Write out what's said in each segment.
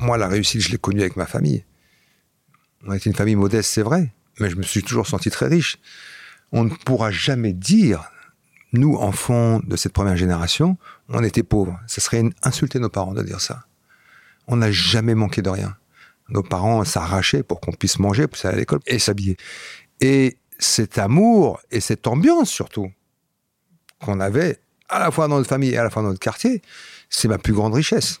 moi, la réussite, je l'ai connue avec ma famille. On était une famille modeste, c'est vrai, mais je me suis toujours senti très riche. On ne pourra jamais dire, nous, enfants de cette première génération, on était pauvres. Ce serait insulter nos parents de dire ça. On n'a jamais manqué de rien. Nos parents s'arrachaient pour qu'on puisse manger, pour aller à l'école et s'habiller. Et cet amour et cette ambiance surtout qu'on avait à la fois dans notre famille et à la fois dans notre quartier, c'est ma plus grande richesse.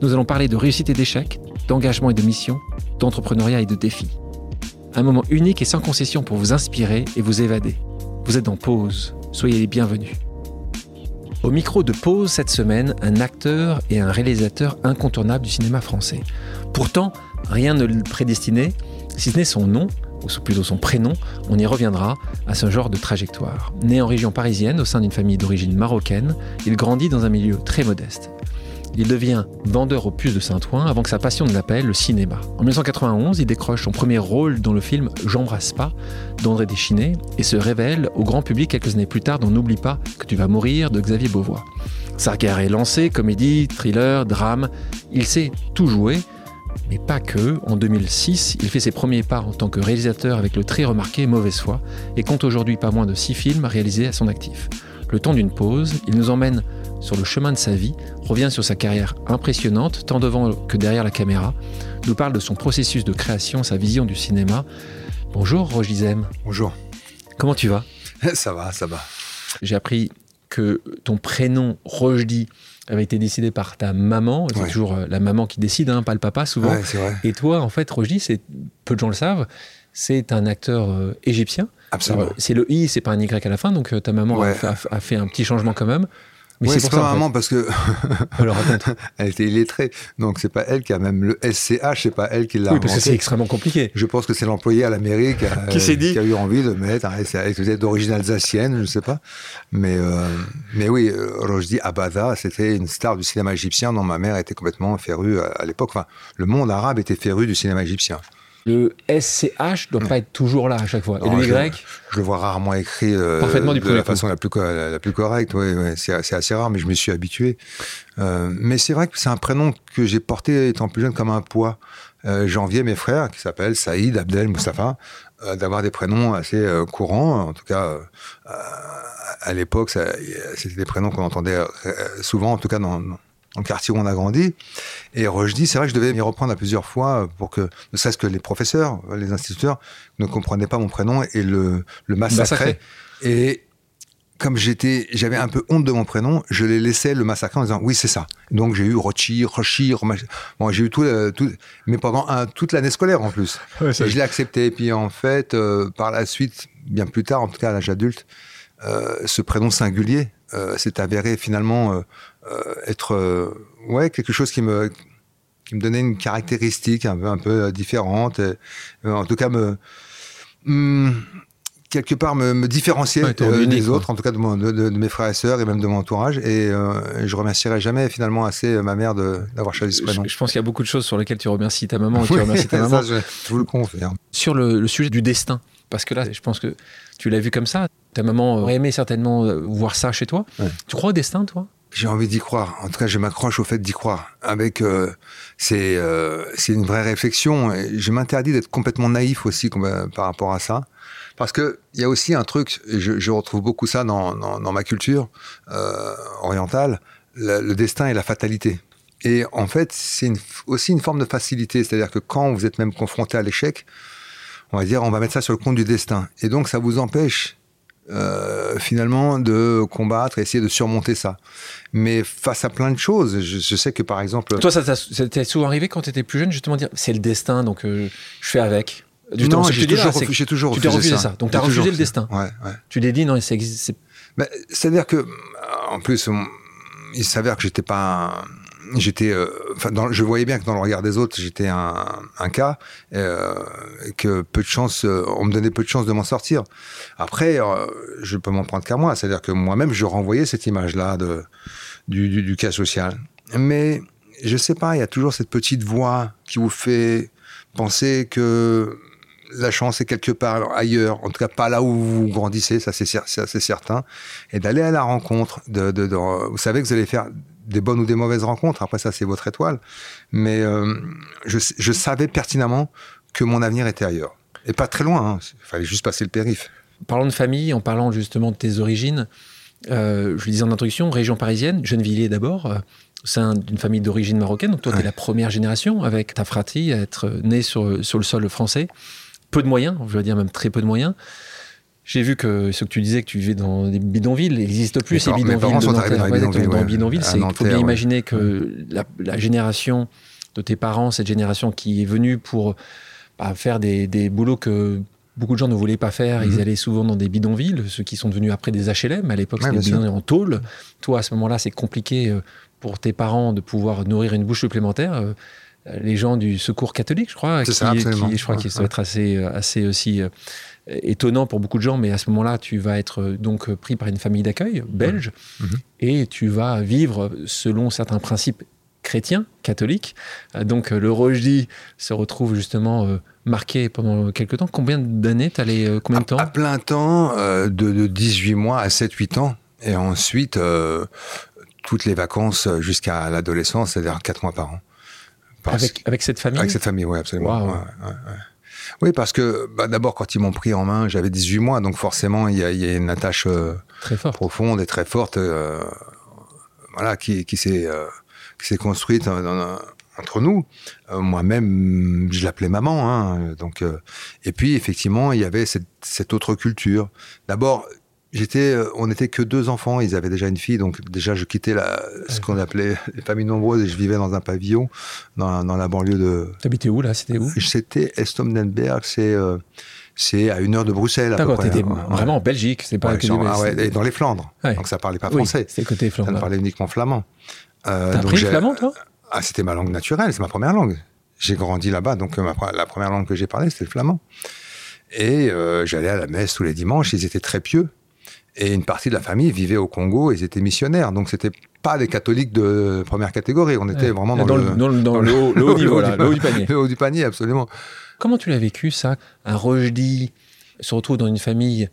Nous allons parler de réussite et d'échec, d'engagement et de mission, d'entrepreneuriat et de défis. Un moment unique et sans concession pour vous inspirer et vous évader. Vous êtes en pause, soyez les bienvenus. Au micro de Pause cette semaine, un acteur et un réalisateur incontournable du cinéma français. Pourtant, rien ne le prédestinait, si ce n'est son nom, ou plutôt son prénom, on y reviendra, à ce genre de trajectoire. Né en région parisienne au sein d'une famille d'origine marocaine, il grandit dans un milieu très modeste. Il devient vendeur aux puces de Saint-Ouen avant que sa passion ne l'appelle le cinéma. En 1991, il décroche son premier rôle dans le film J'embrasse pas d'André Deschinet et se révèle au grand public quelques années plus tard dans N'oublie pas que tu vas mourir de Xavier Beauvois. Sa carrière est lancée, comédie, thriller, drame. Il sait tout jouer, mais pas que. En 2006, il fait ses premiers pas en tant que réalisateur avec le très remarqué Mauvaise foi et compte aujourd'hui pas moins de six films réalisés à son actif. Le temps d'une pause, il nous emmène sur le chemin de sa vie, revient sur sa carrière impressionnante, tant devant que derrière la caméra, nous parle de son processus de création, sa vision du cinéma. Bonjour Roger Gizem. Bonjour. Comment tu vas? Ça va, ça va. J'ai appris que ton prénom Rojdi avait été décidé par ta maman. C'est toujours euh, la maman qui décide, hein, pas le papa souvent. vrai. Et toi, en fait, Rojdi, c'est peu de gens le savent, c'est un acteur euh, égyptien. Absolument. C'est le i, c'est pas un y à la fin, donc euh, ta maman a, fait, un petit changement quand même. Mais c'est pas maman parce que Alors, elle était illettrée, donc c'est pas elle qui a même le SCH, c'est pas elle qui l'a. Oui, parce que c'est extrêmement compliqué. Je pense que c'est l'employé à l'Amérique qui, s'est dit... qui a eu envie de mettre un SCH, d'origine alsacienne, je sais pas. Mais euh, mais oui, euh, Rojdi Abada, c'était une star du cinéma égyptien dont ma mère était complètement férue à, l'époque. Enfin, le monde arabe était féru du cinéma égyptien. Le SCH doit pas être toujours là à chaque fois. Et le Y je, le vois rarement écrit euh, Parfaitement du de la façon la plus, la, plus correcte. C'est assez rare, mais je me suis habitué. Euh, mais c'est vrai que c'est un prénom que j'ai porté étant plus jeune comme un poids. Euh, J'enviais mes frères, qui s'appellent Saïd, Abdel, Mustafa, euh, d'avoir des prénoms assez courants. En tout cas, à l'époque, c'était des prénoms qu'on entendait souvent, en tout cas dans, dans le quartier où on a grandi. Et dis, c'est vrai que je devais m'y reprendre à plusieurs fois pour que, ne serait-ce que les professeurs, les instituteurs, ne comprenaient pas mon prénom et le, le massacraient. Et comme j'étais, j'avais un peu honte de mon prénom, je les laissais le massacrer en disant oui c'est ça. Donc j'ai eu Rochi, Rochi, bon j'ai eu tout, tout, mais pendant un, toute l'année scolaire en plus. et je l'ai accepté. Et puis en fait, euh, par la suite, bien plus tard, en tout cas à l'âge adulte, euh, ce prénom singulier euh, s'est avéré finalement être euh, ouais quelque chose qui me qui me donnait une caractéristique un peu un peu euh, différente en tout cas me hmm, quelque part me, me différencier des autres, en tout cas de, de, mes frères et sœurs et même de mon entourage. Et je remercierai jamais finalement assez ma mère d'avoir choisi ce prénom. Je, pense qu'il y a beaucoup de choses sur lesquelles tu remercies ta maman et tu remercies ta maman. je, vous le confirme. Sur le, sujet du destin, parce que là, je pense que tu l'as vu comme ça. Ta maman aurait aimé certainement voir ça chez toi. Tu crois au destin, toi? J'ai envie d'y croire. En tout cas, je m'accroche au fait d'y croire. Avec, euh, c'est euh, c'est une vraie réflexion. Je m'interdis d'être complètement naïf aussi par rapport à ça, parce que il y a aussi un truc. Je, retrouve beaucoup ça dans, dans, ma culture euh, orientale, le, destin et la fatalité. Et en fait, c'est aussi une forme de facilité, c'est-à-dire que quand vous êtes même confronté à l'échec, on va dire, on va mettre ça sur le compte du destin. Et donc, ça vous empêche euh, finalement de combattre, essayer de surmonter ça. Mais face à plein de choses, je, sais que par exemple... Toi, ça t'est souvent arrivé quand tu étais plus jeune, justement dire, c'est le destin, donc euh, je fais avec? Du non, j'ai toujours, refusé, toujours tu refusé ça. Donc tu as refusé le destin. Ouais, ouais. Tu l'as dit, non, c'est... C'est-à-dire que, en plus, il s'avère que j'étais pas j'étais, euh, je voyais bien que dans le regard des autres, j'étais un, cas, euh, que peu de chance, euh, on me donnait peu de chance de m'en sortir. Après, je peux m'en prendre qu'à moi, c'est-à-dire que moi-même, je renvoyais cette image-là du, cas social. Mais je sais pas, il y a toujours cette petite voix qui vous fait penser que la chance est quelque part ailleurs, en tout cas pas là où vous grandissez, ça c'est certain, et d'aller à la rencontre. Vous savez que vous allez faire des bonnes ou des mauvaises rencontres. Après ça, c'est votre étoile. Mais euh, je, je, savais pertinemment que mon avenir était ailleurs. Et pas très loin. Hein. Il fallait juste passer le périph. Parlons de famille, en parlant justement de tes origines. Euh, je le disais en introduction, région parisienne, Gennevilliers d'abord. Euh, sein d'une famille d'origine marocaine. Donc toi, tu es la première génération avec ta fratrie à être née sur, sur le sol français. Peu de moyens, je veux dire même très peu de moyens. J'ai vu que ce que tu disais que tu vivais dans des bidonvilles, il n'existe plus ces bidonvilles. Mes sont arrivés dans les bidonvilles. Dans bidonvilles, il faut bien imaginer que la, génération de tes parents, cette génération qui est venue pour bah, faire des, des, boulots que beaucoup de gens ne voulaient pas faire, ils mhm. allaient souvent dans des bidonvilles, ceux qui sont devenus après des HLM. À l'époque, c'était des bidonvilles en tôle. Toi, à ce moment-là, c'est compliqué euh, pour tes parents de pouvoir nourrir une bouche supplémentaire. Euh, les gens du secours catholique, je crois, qui, ça, qui, je crois qu'ils doivent être assez, euh, assez aussi étonnant pour beaucoup de gens, mais à ce moment-là, tu vas être euh, donc pris par une famille d'accueil belge mmh. Mmh. et tu vas vivre selon certains principes chrétiens, catholiques. Euh, donc le Rojdi se retrouve justement euh, marqué pendant quelques temps. Combien d'années allais combien de temps à, plein temps, de, 18 mois à 7-8 ans. Et ensuite, toutes les vacances jusqu'à l'adolescence, c'est-à-dire 4 mois par an. avec, avec, cette famille Avec cette famille, oui, absolument. Oui, parce que bah, d'abord, quand ils m'ont pris en main, j'avais 18 mois, donc forcément, il y a, y a, une attache euh, très profonde et très forte euh, voilà, qui, qui s'est euh, construite entre nous. Moi-même, je l'appelais maman. Hein, donc, et puis, effectivement, il y avait cette, cette autre culture. D'abord, J'étais, euh, on n'était que deux enfants. Ils avaient déjà une fille, donc déjà je quittais la, ce qu'on appelait les familles nombreuses et je vivais dans un pavillon dans, dans la banlieue de. T'habitais où là? C'était où? C'était Estomdenberg. C'est euh, c'est à une heure de Bruxelles. D'accord, t'étais vraiment en Belgique, c'est pas ouais, que ah ouais, et dans les Flandres. Donc ça parlait pas français. c'est côté flamand. Ça parlait uniquement flamand. Euh, T'as appris flamand toi? Ah, c'était ma langue naturelle, c'est ma première langue. J'ai grandi là-bas, donc ma, la première langue que j'ai parlé, c'était le flamand. Et euh, j'allais à la messe tous les dimanches. Ils étaient très pieux. Et une partie de la famille vivait au Congo ils étaient missionnaires. Donc, c'était pas des catholiques de première catégorie. On était vraiment dans, le, dans, le, haut, niveau, le haut du panier. Le haut du panier, absolument. Comment tu l'as vécu, ça? Un rejdi se retrouve dans une famille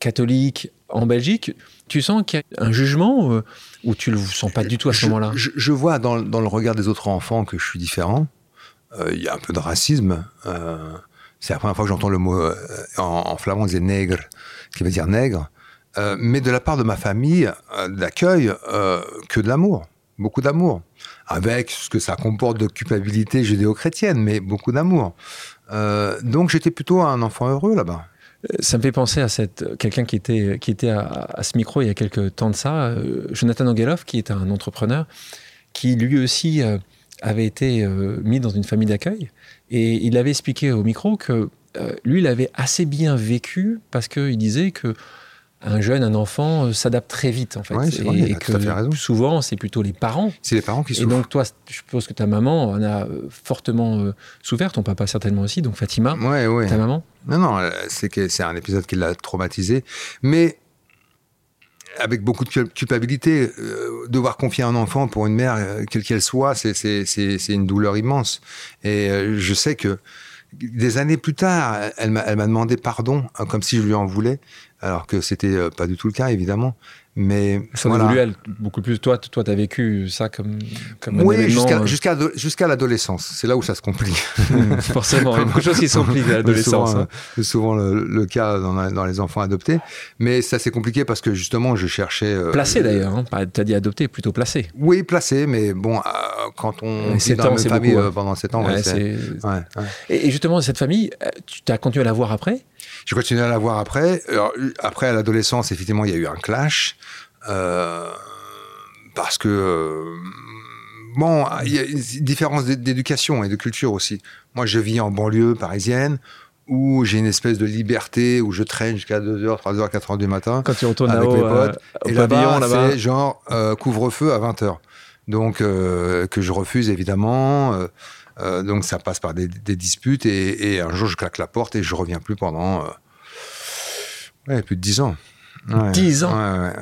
catholique en Belgique. Tu sens qu'il y a un jugement euh, ou tu le sens pas du tout à ce moment-là? je, vois dans, le regard des autres enfants que je suis différent. Euh, il y a un peu de racisme. Euh, c'est la première fois que j'entends le mot en, en, flamand, on disait nègre, qui veut dire nègre. Euh, mais de la part de ma famille, euh, d'accueil, euh, que de l'amour, beaucoup d'amour, avec ce que ça comporte de culpabilité judéo-chrétienne, mais beaucoup d'amour. donc j'étais plutôt un enfant heureux là-bas. Ça me fait penser à quelqu'un qui était qui était à, ce micro il y a quelques temps de ça, Jonathan Angelov, qui est un entrepreneur, qui lui aussi avait été mis dans une famille d'accueil, et il avait expliqué au micro que lui, il avait assez bien vécu parce qu'il disait que un jeune, un enfant euh, s'adapte très vite en fait. et, que souvent c'est plutôt les parents. C'est les parents qui souffrent. Et donc toi, je suppose que ta maman en a euh, fortement euh, souffert, ton papa certainement aussi, donc Fatima, ouais, ta maman? Non, non, c'est un épisode qui l'a traumatisé, mais avec beaucoup de culpabilité, devoir confier un enfant pour une mère, quelle qu'elle soit, c'est une douleur immense. Et je sais que des années plus tard, elle m'a demandé pardon, comme si je lui en voulais alors que c'était euh, pas du tout le cas évidemment. Mais ça voilà. voulu beaucoup plus. Toi, toi, t'as vécu ça comme comme oui, jusqu'à euh, jusqu'à jusqu'à l'adolescence. C'est là où ça se complique. Forcément, il y a beaucoup de choses qui se compliquent à l'adolescence. Hein. C'est souvent, le, cas dans, dans, les enfants adoptés. Mais ça s'est compliqué parce que justement, je cherchais. Euh, placé d'ailleurs. Hein. T'as dit adopté, plutôt placé. Oui, placé, mais bon, quand on vit dans la même famille pendant 7 ans, ouais, ouais, et, justement, cette famille, tu as continué à la voir après? J'ai continué à la voir après. après, à l'adolescence, effectivement, il y a eu un clash. Euh, parce que, euh, bon, il y a une différence d'éducation et de culture aussi. Moi, je vis en banlieue parisienne où j'ai une espèce de liberté, où je traîne jusqu'à 2h, 3h, 4h du matin. Quand tu retournes avec mes potes. Euh, et là-bas, là c'est genre couvre-feu à 20h. Donc que je refuse évidemment. donc ça passe par des, disputes et, un jour je claque la porte et je reviens plus pendant plus de dix ans. 10 ans.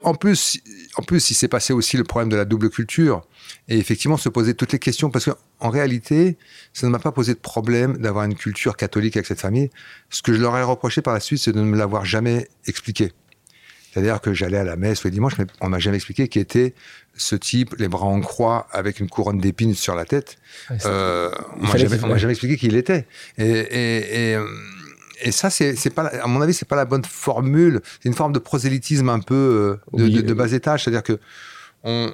En plus, en plus, il s'est passé aussi le problème de la double culture. Et effectivement, se poser toutes les questions, parce qu'en réalité, ça ne m'a pas posé de problème d'avoir une culture catholique avec cette famille. Ce que je leur ai reproché par la suite, c'est de ne me l'avoir jamais expliqué. C'est-à-dire que j'allais à la messe le dimanche, mais on m'a jamais expliqué qui était ce type, les bras en croix, avec une couronne d'épines sur la tête. euh, on m'a jamais, jamais, expliqué qui il était. Et, et, et euh, et ça, c'est pas, à mon avis, c'est pas la bonne formule. C'est une forme de prosélytisme un peu euh, de, de, bas étage, c'est-à-dire que on,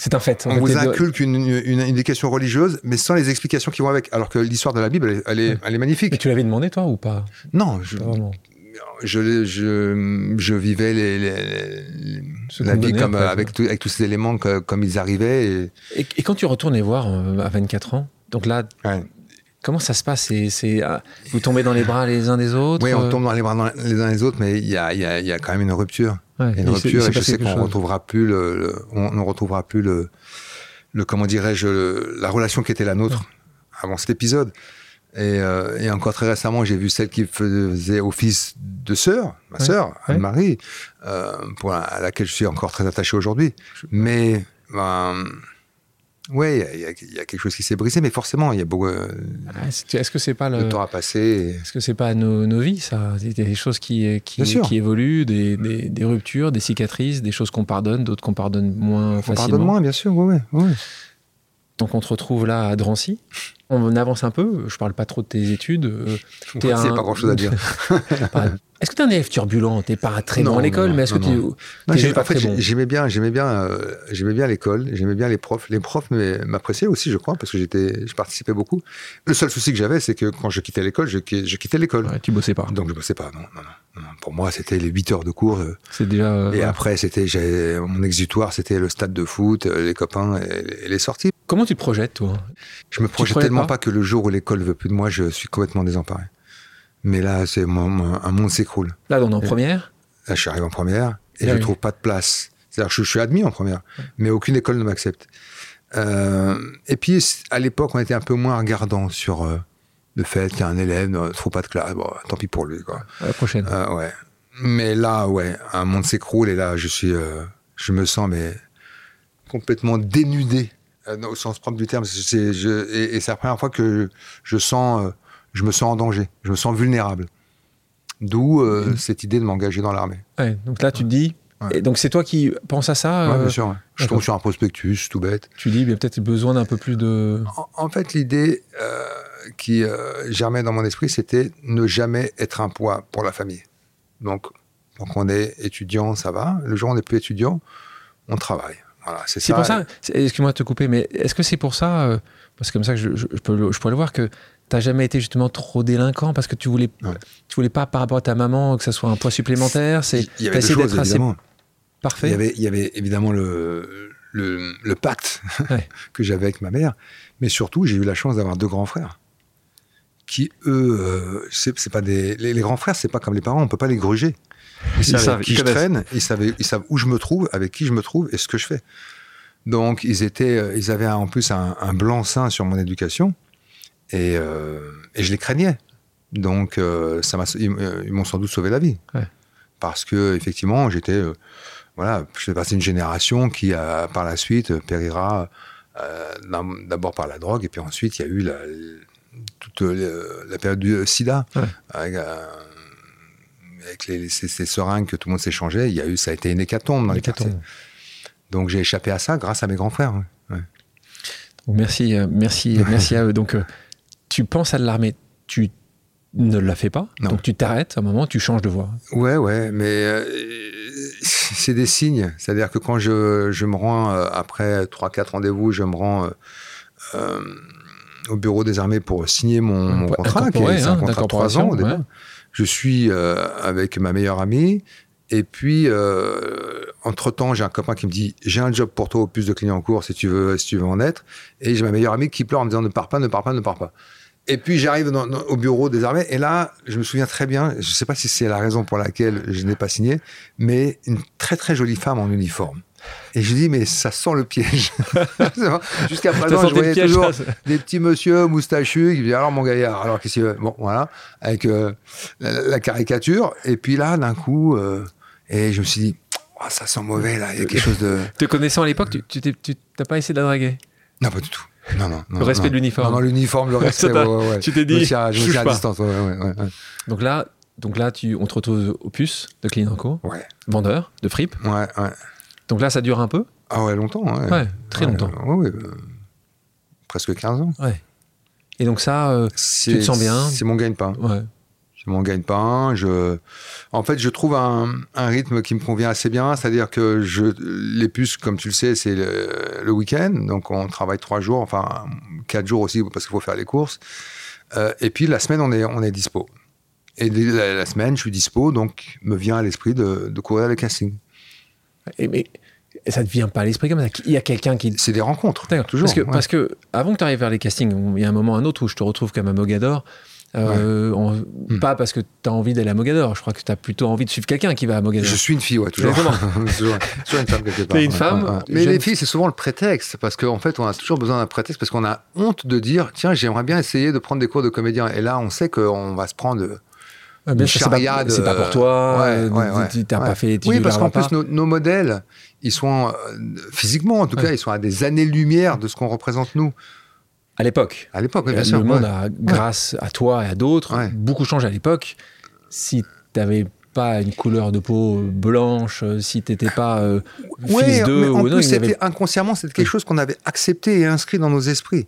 c'est un fait. On, vous inculque une, une, éducation religieuse, mais sans les explications qui vont avec. Alors que l'histoire de la Bible, elle, est, elle est, magnifique. Mais tu l'avais demandé, toi, ou pas? Non, je, je, je, je, vivais les, les, la vie comme, avec, avec tous ces éléments comme ils arrivaient. Et... Et, quand tu retournes voir euh, à 24 ans, donc là, Comment ça se passe? C'est, ah, Vous tombez dans les bras les uns des autres Oui, on euh? tombe dans les bras les uns des autres, mais il y a, y, a, y a, quand même une rupture. une rupture, et je sais qu'on ne retrouvera plus le, on ne retrouvera plus le, le comment dirais-je, la relation qui était la nôtre avant cet épisode. Et, euh, et, encore très récemment, j'ai vu celle qui faisait office de sœur, ma sœur, Anne-Marie, euh, pour à laquelle je suis encore très attaché aujourd'hui. Mais ben, oui, il y, a quelque chose qui s'est brisé, mais forcément, il y a beaucoup. Euh, est-ce que c'est pas le, temps à passer Est-ce que c'est pas nos, nos, vies, ça? Il y a des choses qui, qui, qui évoluent, des, des, ruptures, des cicatrices, des choses qu'on pardonne, d'autres qu'on pardonne moins facilement. On pardonne moins, bien sûr, oui, oui. Donc on te retrouve là à Drancy. On avance un peu. Je parle pas trop de tes études. Euh, c'est pas grand chose à dire. Est-ce que tu es un élève turbulent? T'es pas très bon à l'école, mais est-ce que tu bon? J'aimais bien, j'aimais bien, euh, j'aimais bien l'école, j'aimais bien les profs. Les profs m'appréciaient aussi, je crois, parce que j'étais, je participais beaucoup. Le seul souci que j'avais, c'est que quand je quittais l'école, je, je, quittais l'école. Ouais, tu bossais pas. Donc je bossais pas. Non, non, non. Pour moi, c'était les 8 heures de cours. Euh, c'est déjà. Euh, et après, c'était mon exutoire, c'était le stade de foot, les copains et, les sorties. Comment tu te projettes, toi? Je me projette tellement pas, que le jour où l'école veut plus de moi, je suis complètement désemparé. Mais là, c'est un monde s'écroule. Là, on est en première Là, je suis arrivé en première et je ne trouve pas de place. C'est-à-dire que je, suis admis en première, mais aucune école ne m'accepte. Euh, et puis, à l'époque, on était un peu moins regardant sur euh, le fait qu'il y a un élève ne trouve pas de classe. Bon, tant pis pour lui. Quoi. la prochaine. Euh, ouais. Mais là, ouais, un monde s'écroule et là, je suis, je me sens mais complètement dénudé au sens propre du terme. je, et, et c'est la première fois que je sens je me sens en danger, je me sens vulnérable. D'où euh, cette idée de m'engager dans l'armée. donc là, tu te dis. Et donc c'est toi qui penses à ça Oui, bien euh, sûr. Je tombe sur un prospectus, tout bête. Tu dis, il y a peut-être besoin d'un peu plus de. En, fait, l'idée euh, qui germait dans mon esprit, c'était ne jamais être un poids pour la famille. Donc, donc on est étudiant, ça va. Le jour où on n'est plus étudiant, on travaille. Voilà, c'est pour ça. Excuse-moi de te couper, mais est-ce que c'est pour ça, parce que comme ça je, je, peux, je pourrais le voir, que t'as jamais été justement trop délinquant parce que tu voulais, tu voulais pas par rapport à ta maman que ça soit un poids supplémentaire. C'est il y avait des choses, évidemment. parfait. Il y avait, il y avait évidemment le le, le pacte que j'avais avec ma mère, mais surtout j'ai eu la chance d'avoir deux grands frères qui eux, euh, c'est pas des les, grands frères, c'est pas comme les parents, on peut pas les gruger. Ils, savent qui je traîne, ils savent, ils savent où je me trouve, avec qui je me trouve et ce que je fais. Donc ils étaient, euh, ils avaient en plus un, un blanc-seing sur mon éducation. Et, euh, et je les craignais. Donc, euh, ça euh, ils, m'ont sans doute sauvé la vie. Parce que, effectivement, j'étais. voilà, je fais partie d'une génération qui, a, par la suite, périra d'abord par la drogue, et puis ensuite, il y a eu la, toute la période du sida. Avec, avec les, ces, seringues que tout le monde s'échangeait, il y a eu, ça a été une hécatombe dans les quartiers. Donc j'ai échappé à ça grâce à mes grands frères. Merci, merci, merci à eux. Donc tu penses à de l'armée, tu ne la fais pas, donc tu t'arrêtes à un moment, tu changes de voie. Ouais, ouais, mais euh, c'est des signes. C'est-à-dire que quand je, je me rends, euh, après 3-4 rendez-vous, je me rends euh, au bureau des armées pour signer mon, contrat, qui est un hein, contrat de 3 ans au départ. Je suis avec ma meilleure amie, et puis, entre-temps, j'ai un copain qui me dit J'ai un job pour toi au plus de clients en cours si tu veux, si tu veux en être. Et j'ai ma meilleure amie qui pleure en me disant Ne pars pas, ne pars pas, ne pars pas. Et puis j'arrive au bureau des armées et là, je me souviens très bien, je ne sais pas si c'est la raison pour laquelle je n'ai pas signé, mais une très très jolie femme en uniforme. Et je dis, mais ça sent le piège. Jusqu'à présent, je voyais piège, toujours ça. des petits monsieur moustachus qui disaient, alors mon gaillard, alors qu'est-ce qu'il veut? Bon, voilà, avec euh, la, la caricature. Et puis là, d'un coup, euh, et je me suis dit, Oh, ça sent mauvais, là, il y a quelque chose de... Te connaissant à l'époque, tu t'as pas essayé de la draguer? Non, pas du tout. Non, non, non, Le respect de l'uniforme. Non, non, l'uniforme, le respect, ouais, ouais, ouais. tu t'es Je me dit, tiens- je me tiens à distance. Donc là, donc là tu, on te retrouve au puce de Clean Co, vendeur de fripe. ouais, ouais. Donc là, ça dure un peu Ah ouais, longtemps, ouais. Ouais, très Ouais, longtemps. Ouais, ouais, euh, presque 15 ans. Ouais. Et donc ça, euh, Tu te sens bien C'est mon gagne-pain. ouais. C'est mon gagne-pain. Je... En fait, je trouve un, un rythme qui me convient assez bien. C'est-à-dire que je... les puces, comme tu le sais, c'est le, le week-end. Donc, on travaille trois jours, enfin, quatre jours aussi, parce qu'il faut faire les courses. Euh, et puis, la semaine, on est, on est dispo. Et la, la semaine, je suis dispo, donc me vient à l'esprit de, de courir les castings. Et, mais ça ne te vient pas à l'esprit comme ça. Il y a quelqu'un qui. C'est des rencontres, D'accord. toujours. Parce que, ouais. parce que avant que tu arrives vers les castings, il y a un moment un autre où je te retrouve comme à Mogador. Euh, en- Hmm. Pas parce que tu as envie d'aller à Mogador. Je crois que tu as plutôt envie de suivre quelqu'un qui va à Mogador. Je suis une fille, ouais, toujours. toujours, toujours une femme quelque part. T'es une ouais, femme, ouais, ouais. Mais jeune- les filles, c'est souvent le prétexte, parce qu'en fait, on a toujours besoin d'un prétexte, parce qu'on a honte de dire, tiens, j'aimerais bien essayer de prendre des cours de comédien. Et là, on sait qu'on va se prendre bien sûr, c'est pas, pour euh, toi. ouais, euh, ouais, ouais, tu- T'as pas fait. Oui, parce qu'en plus, nos, nos modèles, ils sont, euh, physiquement en tout cas, ils sont à des années-lumière de ce qu'on représente nous. À l'époque. À l'époque, bien le sûr. monde ouais. a, grâce à toi et à d'autres, beaucoup changé à l'époque. Si t'avais pas une couleur de peau blanche, euh, si t'étais pas euh, fils d'eux en ou non, plus, y avait- c'était inconsciemment, c'était quelque chose qu'on avait accepté et inscrit dans nos esprits.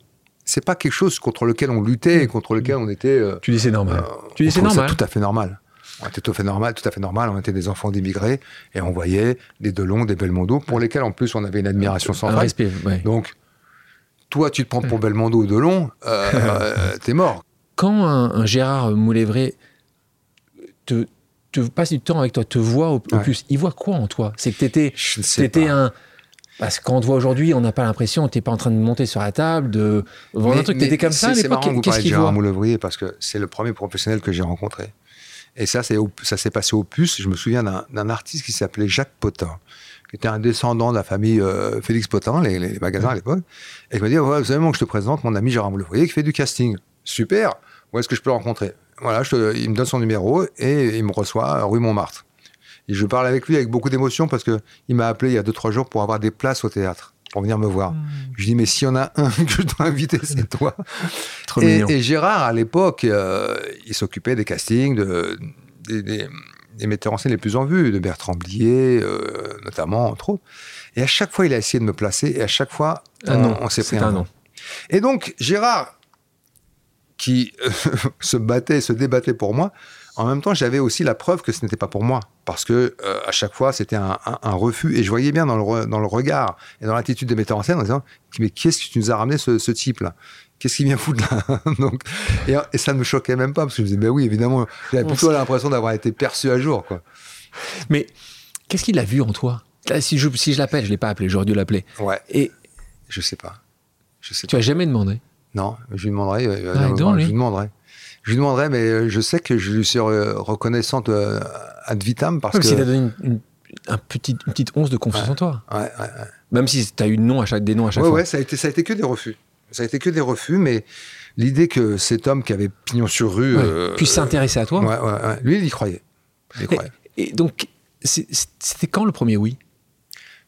C'est pas quelque chose contre lequel on luttait et contre lequel on était. euh, tu dis c'est normal. Euh, tu dis c'est normal. tout à fait normal. On était tout à fait normal, tout à fait normal. On était des enfants d'immigrés et on voyait des Delon, des Belmondo, pour lesquels en plus on avait une admiration sans Un respect, ouais. Donc, toi, tu te prends pour Belmondo ou Delon, euh, euh, t'es mort. Quand un, un Gérard Moulévré te, te passe du temps avec toi, te voit au, au Ouais. plus, il voit quoi en toi? C'est que t'étais, ne Parce qu'on te voit aujourd'hui, on n'a pas l'impression, t'es pas en train de monter sur la table, de vendre un truc, t'étais comme ça à l'époque. marrant que vous Qu'est-ce qu'il voit Moulouvrier parce que c'est le premier professionnel que j'ai rencontré. Et ça, ça s'est passé au Puce. Je me souviens d'un artiste qui s'appelait Jacques Potin, qui était un descendant de la famille euh, Félix Potin, les, les magasins à l'époque, et qui m'a dit ouais, Vous savez, moi, que je te présente mon ami Gérard Moulouvrier qui fait du casting. Super Où est-ce que je peux le rencontrer? Voilà, je te- il me donne son numéro et il me reçoit à rue Montmartre. Et je parle avec lui avec beaucoup d'émotion parce que il m'a appelé il y a deux trois jours pour avoir des places au théâtre, pour venir me voir. Je dis mais s'il y en a un que je dois inviter, c'est toi. Trop Et, Gérard, à l'époque, euh, il s'occupait des castings, de, des, des- des metteurs en scène les plus en vue, de Bertrand Blier, euh, notamment, entre autres. Et à chaque fois, il a essayé de me placer, et à chaque fois, Ah on, non, on s'est pris un un non. Et donc, Gérard, qui se battait, se débattait pour moi, en même temps, j'avais aussi la preuve que ce n'était pas pour moi. Parce que euh, à chaque fois, c'était un, un- un refus. Et je voyais bien dans le, re- dans le regard et dans l'attitude des metteurs en scène en disant Mais qu'est-ce que tu nous as ramené ce, ce type-là? Qu'est-ce qu'il vient foutre là Donc, et, et ça ne me choquait même pas, parce que je me disais Ben oui, évidemment, j'avais plutôt l'impression d'avoir été perçu à jour. Quoi. Mais qu'est-ce qu'il a vu en toi? Là, Si je, si je l'appelle, je l'ai pas appelé, j'aurais dû l'appeler. Ouais, Et je sais pas. Je sais tu as jamais demandé? Non, je lui demanderai. euh, Ah, je lui demanderai. Je lui demanderai, mais euh, je sais que je lui suis reconnaissante euh, ad vitam parce Même que. si t'as donné une, une- un petit, une petite once de confiance en toi. Ouais, ouais, ouais. Même si t'as eu non à chaque, des noms à chaque fois. ouais, ça a été, ça a été que des refus. Ça a été que des refus, mais l'idée que cet homme qui avait pignon sur rue, euh, Puisse s'intéresser à toi. ouais, lui, il y croyait. Il y croyait. et donc, c'était quand le premier oui?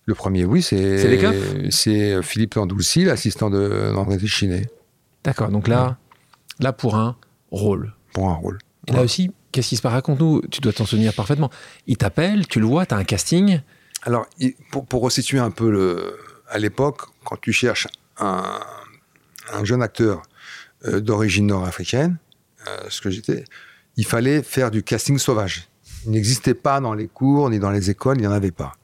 Le premier, oui, c'est. C'est Philippe Landoucy, l'assistant de- d'André Téchiné, D'accord, donc là, là pour un rôle. pour un rôle. Et là aussi, qu'est-ce qui se passe? Raconte-nous, tu dois t'en souvenir parfaitement. Il t'appelle, tu le vois, tu as un casting. Alors, pour, pour resituer un peu le, à l'époque, quand tu cherches un, un jeune acteur euh, d'origine nord-africaine, euh, ce que j'étais, il fallait faire du casting sauvage. Il n'existait pas dans les cours ni dans les écoles, il n'y en avait pas.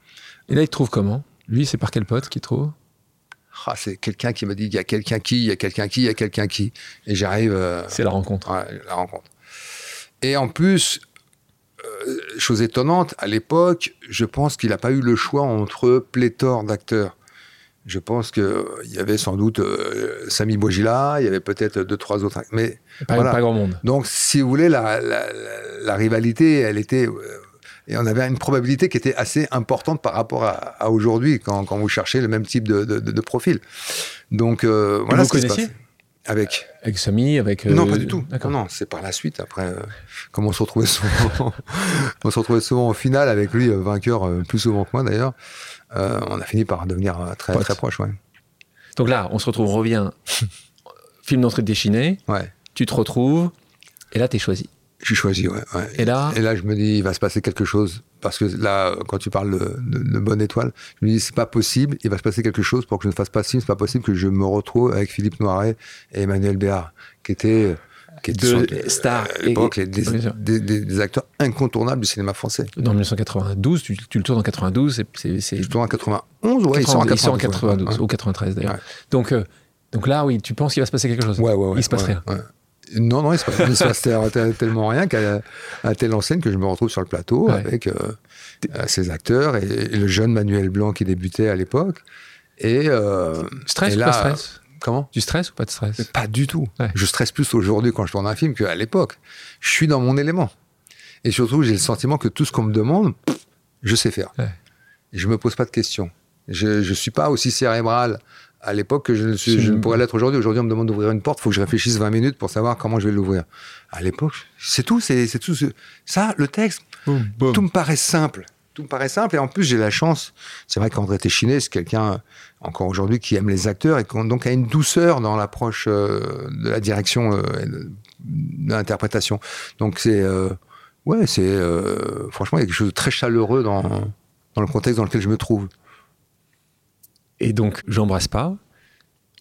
Et là, il te trouve comment? Lui, c'est par quel pote qu'il trouve? Ah, c'est quelqu'un qui m'a dit il y a quelqu'un qui, il y a quelqu'un qui, il y a quelqu'un qui. Et j'arrive euh, C'est la rencontre. la rencontre. Et en plus, euh, chose étonnante, à l'époque, je pense qu'il n'a pas eu le choix entre pléthore d'acteurs. Je pense qu'il y avait sans doute euh, Sami Bouajila, il y avait peut-être deux, trois autres. acteurs. Mais Pas, Voilà. pas grand monde. donc, si vous voulez, la, la- la- la rivalité, elle était. Euh, Et on avait une probabilité qui était assez importante par rapport à, aujourd'hui, quand, quand, vous cherchez le même type de, de, profil. Donc, euh, voilà vous ce avec Avec Samy, avec... Non, pas du tout. Non, c'est par la suite, après, euh, comme on se retrouvait souvent, on se retrouvait souvent au final avec lui, vainqueur plus souvent que moi d'ailleurs, on a fini par devenir très, très proche, ouais. Donc là, on se retrouve, on revient, film d'entrée de ouais. tu te retrouves, et là, tu es choisi. Je suis choisi, ouais, Et là Et là, je me dis, il va se passer quelque chose. Parce que là, quand tu parles de, Bonne Étoile, je me dis, c'est pas possible, il va se passer quelque chose pour que je ne fasse pas film, c'est pas possible que je me retrouve avec Philippe Noiret et Emmanuel Béard, qui étaient qui deux stars à l'époque, des, acteurs incontournables du cinéma français. Dans 1992, tu, le tournes en 92, c'est... Je tourne en 91, ouais, ils sont en 92, ou 93 d'ailleurs. Donc, euh, donc là, oui, tu penses qu'il va se passer quelque chose Ouais, ouais, ouais. Il se passe rien. Non, non, il se passe, tellement rien qu'à telle enseigne que je me retrouve sur le plateau avec euh, euh, ces acteurs et, le jeune Manuel Blanc qui débutait à l'époque. Et, euh, stress ou pas stress? Comment? Du stress ou pas de stress? Pas du tout. Je stresse plus aujourd'hui quand je tourne un film qu'à l'époque. Je suis dans mon élément. Et surtout, j'ai le sentiment que tout ce qu'on me demande, je sais faire. Je me pose pas de questions. Je ne suis pas aussi cérébral à l'époque que je ne, suis, je ne pourrais l'être aujourd'hui. Aujourd'hui, on me demande d'ouvrir une porte, il faut que je réfléchisse 20 minutes pour savoir comment je vais l'ouvrir. À l'époque, c'est tout, c'est tout. Ça, le texte, tout me paraît simple. Tout me paraît simple. Et en plus, j'ai la chance. C'est vrai qu'André Téchiné, c'est quelqu'un, encore aujourd'hui, qui aime les acteurs et qui donc a une douceur dans l'approche euh, de la direction euh, de, l'interprétation. Donc, c'est. Euh, ouais, c'est. franchement, il y a quelque chose de très chaleureux dans, dans le contexte dans lequel je me trouve. Et donc, j'embrasse pas.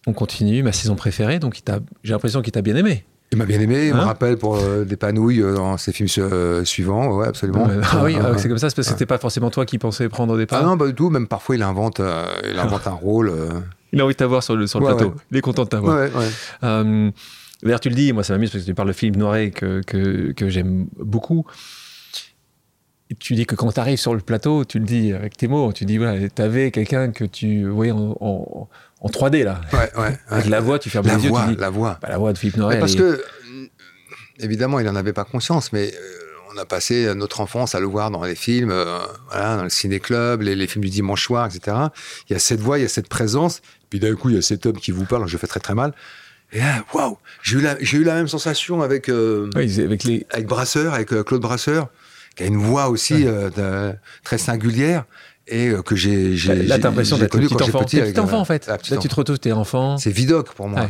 On continue, ma saison préférée. Donc, j'ai l'impression qu'il t'a bien aimé. Il m'a bien aimé, il me hein rappelle pour euh, des panouilles euh, dans ses films euh, suivants, ouais, absolument. ah oui, c'est comme ça, c'est parce que c'était pas forcément toi qui pensais prendre départ. Ah non, pas du tout, même parfois il invente, il invente un rôle. Il a envie de t'avoir sur le, sur le plateau, il est content de t'avoir. D'ailleurs, tu le dis, moi ça m'amuse parce que tu parles de Philippe Noiret que, que, que j'aime beaucoup tu dis que quand tu arrives sur le plateau, tu le dis avec tes mots, tu dis, voilà, tu avais quelqu'un que tu voyais en, en, 3D, là. Ouais, ouais. Avec la voix, tu fermes les yeux, tu dis, la voix. Bah, la voix de Philippe Noiret. Parce que, évidemment, il n'en avait pas conscience, mais euh, on a passé notre enfance à le voir dans les films, euh, voilà, dans le ciné-club, les, films du dimanche soir, etc. Il y a cette voix, il y a cette présence, puis d'un coup, il y a cet homme qui vous parle, je fais très très mal. Et là, waouh, j'ai eu, la, eu la même sensation avec, euh, avec, les... avec Brasseur, avec Claude Brasseur qui a une voix aussi euh, très singulière et euh, que j'ai là t'as l'impression d'être petit enfant. petit, petit enfant en fait. Là tu te retrouves t'es enfant. C'est vidoc pour moi.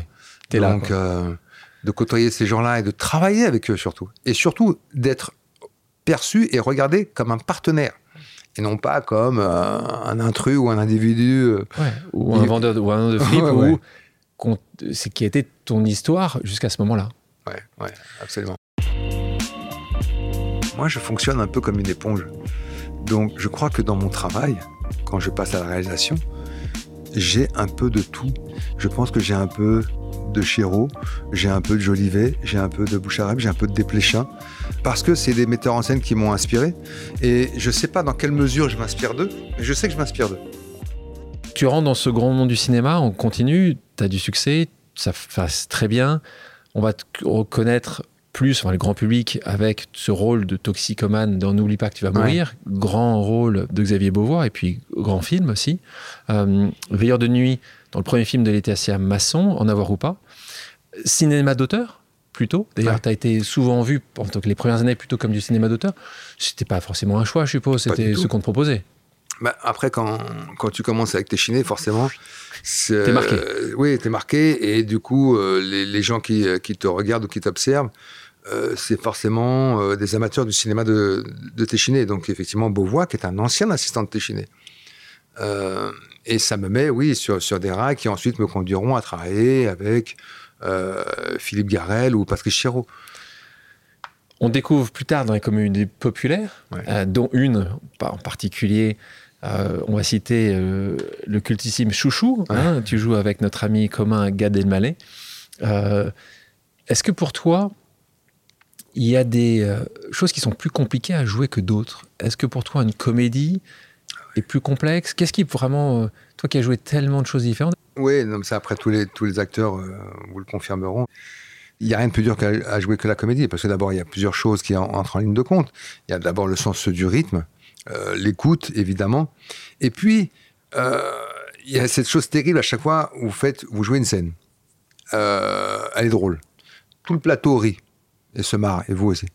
Es donc euh, de côtoyer ces gens-là et de travailler avec eux surtout. Et surtout d'être perçu et regardé comme un partenaire. Et non pas comme un intrus ou un individu ou un vendeur de, ou un de flip ou c'est qui été ton histoire jusqu'à ce moment-là. Ouais ouais absolument moi, je fonctionne un peu comme une éponge. Donc, je crois que dans mon travail, quand je passe à la réalisation, j'ai un peu de tout. Je pense que j'ai un peu de Chiro, j'ai un peu de Jolivet, j'ai un peu de Bouchareb, j'ai un peu de Desplechin, parce que c'est des metteurs en scène qui m'ont inspiré. Et je ne sais pas dans quelle mesure je m'inspire d'eux, mais je sais que je m'inspire d'eux. Tu rentres dans ce grand monde du cinéma, on continue, tu as du succès, ça passe très bien. On va te reconnaître plus, enfin, le grand public, avec ce rôle de toxicomane dans N'oublie pas que tu vas mourir, grand rôle de Xavier Beauvoir, et puis grand film aussi. Euh, Veilleur de nuit, dans le premier film de Laetitia Masson, En avoir ou pas. Cinéma d'auteur, plutôt. D'ailleurs, tu as été souvent vu, en tant que les premières années, plutôt comme du cinéma d'auteur. C'était pas forcément un choix, je suppose, c'était ce qu'on te proposait. Bah, après, quand, quand tu commences avec tes chinés, forcément. T'es marqué. Euh, oui, t'es marqué. Et du coup, euh, les, les, gens qui, qui, te regardent ou qui t'observent, euh, c'est forcément euh, des amateurs du cinéma de, de Téchiné. Donc, effectivement, Beauvois, qui est un ancien assistant de Téchiné. Euh, et ça me met, oui, sur, sur des rails qui ensuite me conduiront à travailler avec Philippe Garel ou Patrick Chéreau. On découvre plus tard dans les communautés populaires, dont une en particulier, on va citer le cultissime Chouchou. Hein, tu joues avec notre ami commun Gad Elmaleh. Est-ce que pour toi, il y a des euh, choses qui sont plus compliquées à jouer que d'autres? Est-ce que pour toi, une comédie est plus complexe? Qu'est-ce qui vraiment. Euh, toi qui as joué tellement de choses différentes? Oui, non, ça, après, tous les, tous les acteurs euh, vous le confirmeront. il n'y a rien de plus dur qu'à à jouer que la comédie, parce que d'abord, il y a plusieurs choses qui en- entrent en ligne de compte. Il y a d'abord le sens du rythme, euh, l'écoute, évidemment. Et puis, euh, il y a cette chose terrible à chaque fois où vous, faites, vous jouez une scène. Euh, elle est drôle. Tout le plateau rit et se marre, et vous aussi.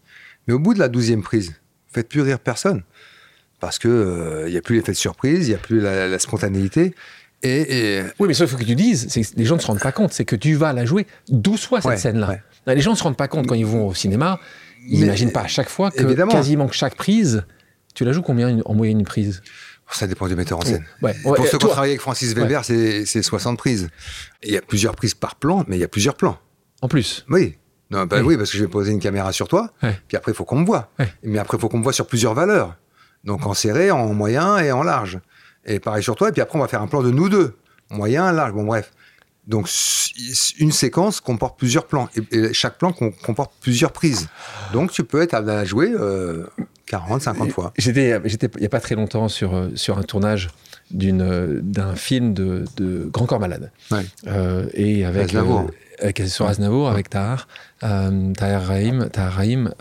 Mais au bout de la douzième prise, vous faites plus rire personne. Parce que il n'y a plus l'effet de surprise, il n'y a plus la, la spontanéité. Et, et- Oui, mais il faut que tu dises, c'est que les gens ne se rendent pas compte, c'est que tu vas la jouer 12 fois cette Ouais, scène-là. ouais. Les gens ne se rendent pas compte quand ils vont au cinéma, ils n'imaginent pas à chaque fois que Évidemment. quasiment que chaque prise, tu la joues combien en moyenne une prise? Ça dépend du metteur en scène. Ouais, Pour ceux qui ont travaillé avec Francis Weber, c'est c'est 60 prises. Il y a plusieurs prises par plan, mais il y a plusieurs plans. En plus? Oui. Non, bah Oui. oui. parce que je vais poser une caméra sur toi, puis après, il faut qu'on me voit. Mais après, il faut qu'on me voit sur plusieurs valeurs. Donc en serré, en moyen et en large. Et pareil sur toi, et puis après, on va faire un plan de nous deux. Moyen, large, bon bref. Donc une séquence comporte plusieurs plans, et, et chaque plan com- comporte plusieurs prises. Donc tu peux être à la jouer euh, 40, 50 fois. J'étais, j'étais il n'y a pas très longtemps sur, euh, sur un tournage d'une, euh, d'un film de, de Grand Corps Malade. Ouais. Euh, et avec, Aznavour. euh, avec, sur Aznavour, avec Tahar, Tahar Rahim, Tahar Rahim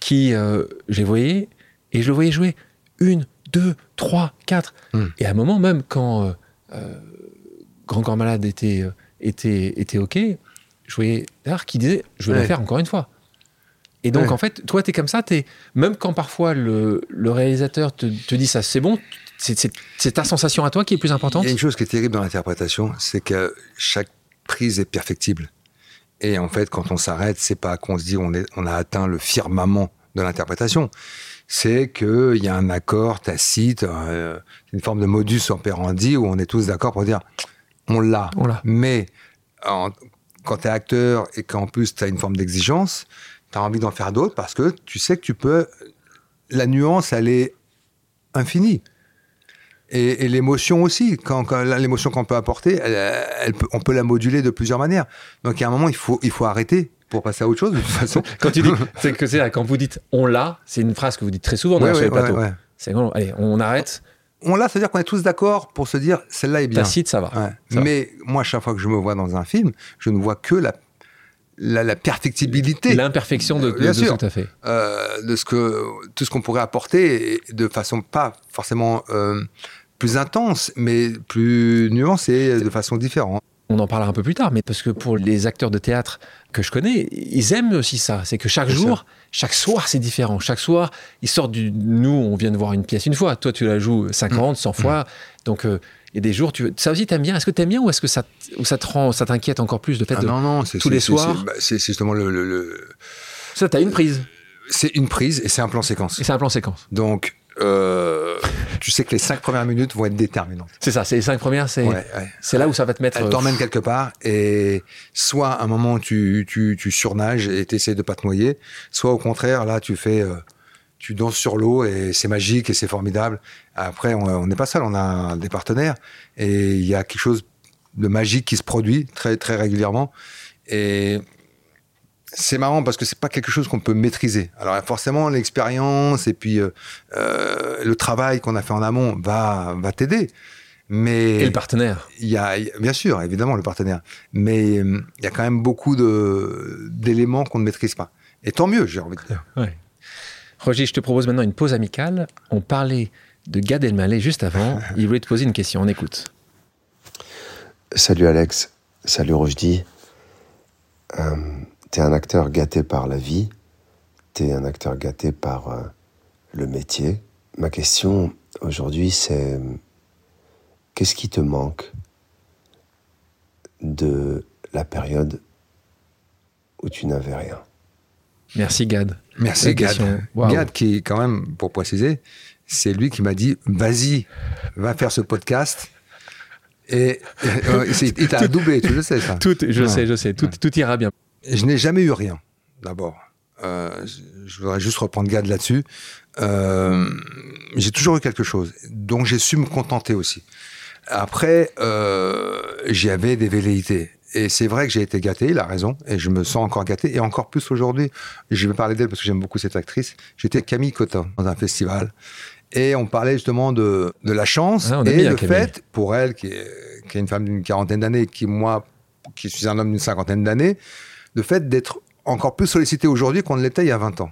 qui, je les voyais, et je le voyais jouer une, deux, trois, quatre. Hmm. Et à un moment même, quand Grand Corps Malade était, euh, était, était OK, je voyais Tahar qui disait, je vais le faire encore une fois. Et donc, Ouais. en fait, toi, tu es comme ça, même quand parfois le, le réalisateur te, te dit ça, c'est bon, c'est, c'est- c'est ta sensation à toi qui est plus importante? Il y a une chose qui est terrible dans l'interprétation, c'est que chaque prise est perfectible. Et en fait, quand on s'arrête, c'est pas qu'on se dit on, est, on a atteint le firmament de l'interprétation. C'est qu'il y a un accord tacite, euh, une forme de modus operandi où on est tous d'accord pour dire on l'a. Mais en- quand tu es acteur et qu'en plus tu as une forme d'exigence, tu as envie d'en faire d'autres parce que tu sais que tu peux. La nuance, elle est infinie. Et, et l'émotion aussi, quand, quand- l'émotion qu'on peut apporter, elle, elle peut- on peut la moduler de plusieurs manières. Donc, il y a un moment, il faut, il faut arrêter pour passer à autre chose, de toute façon. Quand tu dis, c'est que c'est quand vous dites on l'a, c'est une phrase que vous dites très souvent Ouais, dans ouais, les ouais. C'est bon, allez, on arrête, On l'a, c'est-à-dire qu'on est tous d'accord pour se dire, celle-là est bien. tacite, ça va. Ouais. Ça va. Mais moi, chaque fois que je me vois dans un film, je ne vois que la, la, la perfectibilité L'imperfection de, de, Bien de ce sûr. que tu as fait. euh, de ce que, tout ce qu'on pourrait apporter de façon pas forcément euh, plus intense, mais plus nuancée, de façon différente. On en parlera un peu plus tard, mais parce que pour les acteurs de théâtre que je connais, ils aiment aussi ça. C'est que chaque jour, chaque soir, c'est différent. Chaque soir, ils sortent du. Nous, on vient de voir une pièce une fois. Toi, tu la joues 50, 100 fois. Donc, euh, il y a des jours, tu... ça aussi, t'aimes bien? Est-ce que t'aimes bien ou est-ce que ça, ou ça te rend, ça t'inquiète encore plus le fait Ah de. non, non, tous les soirs? c'est bah, c'est- justement le- le- le, Ça, t'as une prise. c'est une prise et c'est un plan séquence. Et c'est un plan séquence. Donc, euh, sais que les cinq premières minutes vont être déterminantes. C'est ça, c'est les cinq premières, c'est Ouais, ouais. c'est là où ça va te mettre. Elle euh, t'emmène quelque part et soit à un moment tu, tu, tu surnages et tu essaies de pas te noyer, soit au contraire, là tu fais. euh, tu danses sur l'eau et c'est magique et c'est formidable. Après, on on n'est pas seul, on a des partenaires et il y a quelque chose de magique qui se produit très, très régulièrement. Et c'est marrant parce que c'est pas quelque chose qu'on peut maîtriser. Alors forcément, l'expérience et puis euh, euh, le travail qu'on a fait en amont va, va t'aider. Mais Et le partenaire. il y a, il y a- bien sûr, évidemment, le partenaire. Mais euh, il y a quand même beaucoup de, d'éléments qu'on ne maîtrise pas. Et tant mieux, j'ai envie de dire. Ouais. Roger, je te propose maintenant une pause amicale. On parlait de Gad Elmaleh juste avant. Il voulait te poser une question. On écoute. Salut Alex, salut. Euh, t'es un acteur gâté par la vie, t'es un acteur gâté par euh, le métier. Ma question aujourd'hui c'est qu'est-ce qui te manque de la période où tu n'avais rien? Merci Gad. Merci, La Gad. Gad, qui, quand même, pour préciser, c'est lui qui m'a dit vas-y, va faire ce podcast. Et euh, il t'a doublé, tu le sais, ça. Tout, je Ouais. sais, je sais. Tout, tout ira bien. Je n'ai jamais eu rien, d'abord. Euh, je- voudrais juste reprendre Gad là-dessus. Euh, j'ai toujours eu quelque chose, dont j'ai su me contenter aussi. Après, euh, j'avais des velléités. Et c'est vrai que j'ai été gâté, il a raison, et je me sens encore gâté, et encore plus aujourd'hui. Je vais parler d'elle parce que j'aime beaucoup cette actrice. J'étais avec Camille Cotin dans un festival, et on parlait justement de, de la chance Ah, et le fait, pour elle, qui est, qui est une femme d'une quarantaine d'années, qui moi, qui suis un homme d'une cinquantaine d'années, le fait d'être encore plus sollicité aujourd'hui qu'on ne l'était il y a 20 ans.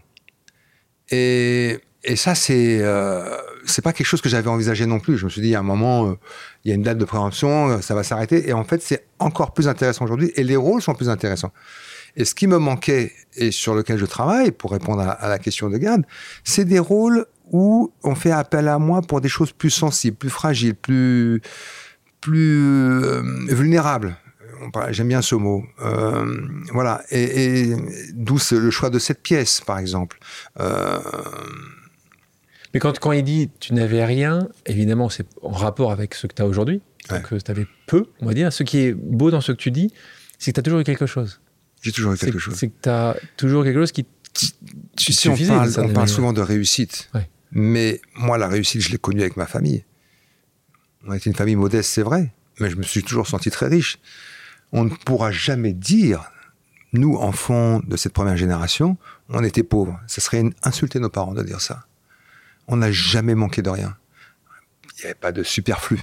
Et, ça, c'est euh, c'est pas quelque chose que j'avais envisagé non plus. Je me suis dit, il y a un moment, euh, il y a une date de préemption, euh, ça va s'arrêter. Et en fait, c'est encore plus intéressant aujourd'hui et les rôles sont plus intéressants. Et ce qui me manquait et sur lequel je travaille, pour répondre à, la question de Gad, c'est des rôles où on fait appel à moi pour des choses plus sensibles, plus fragiles, plus, vulnérables. J'aime bien ce mot. Euh, voilà. Et, et d'où le choix de cette pièce, par exemple. Euh, Mais quand, quand il dit tu n'avais rien, évidemment, c'est en rapport avec ce que tu as aujourd'hui. Donc, tu avais peu, on va dire. Ce qui est beau dans ce que tu dis, c'est que tu as toujours eu quelque chose. J'ai toujours eu quelque chose. c'est que tu as toujours quelque chose qui. sais, on parle, on parle souvent de réussite. Ouais. Mais moi, la réussite, je l'ai connue avec ma famille. On était une famille modeste, c'est vrai. Mais je me suis toujours senti très riche. On ne pourra jamais dire, nous, enfants de cette première génération, on était pauvres. Ce serait une- insulter nos parents de dire ça. On n'a jamais manqué de rien. Il n'y avait pas de superflu.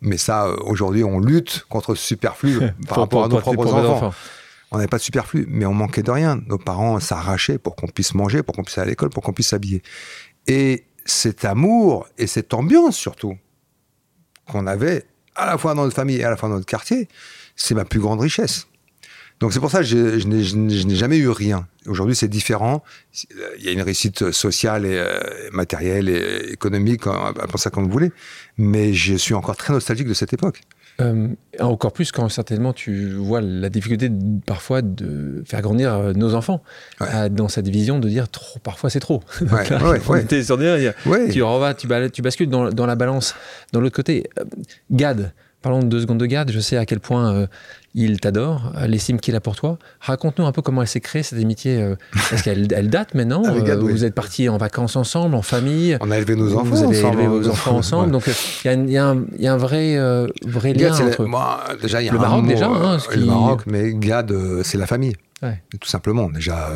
Mais ça, euh, aujourd'hui, on lutte contre ce superflu par rapport à nos propres propres enfants. On n'avait pas de superflu, mais on manquait de rien. Nos parents s'arrachaient pour qu'on puisse manger, pour qu'on puisse aller à l'école, pour qu'on puisse s'habiller. Et cet amour et cette ambiance surtout qu'on avait à la fois dans notre famille et à la fois dans notre quartier, c'est ma plus grande richesse. Donc c'est pour ça que je, je n'ai- jamais eu rien. Aujourd'hui c'est différent. Il y a une réussite sociale et euh, matérielle et économique, appelez ça comme vous voulez. Mais je suis encore très nostalgique de cette époque. Euh, encore plus quand certainement tu vois la difficulté parfois de faire grandir euh, nos enfants Ouais. à- dans cette vision de dire trop, parfois c'est trop. Ouais, là, ouais, ouais. sur dire, tu revas, tu, bascules dans, dans la balance dans l'autre côté. Euh, Gad, parlons de deux secondes de Gad. Je sais à quel point euh, il t'adore, euh, l'estime qu'il a pour toi. Raconte-nous un peu comment elle s'est créée cette amitié. euh, Est-ce qu'elle elle date maintenant Euh, oui. Vous êtes partis en vacances ensemble, en famille. On a élevé nos enfants Vous avez ensemble. élevé vos enfants ensemble. Ouais. Donc il y a un- y, y a vrai, lien la- entre. moi, déjà, il y a Le un Maroc, mot, déjà, hein, le Maroc, mais Gad, c'est la famille. Ouais. Tout simplement. Déjà,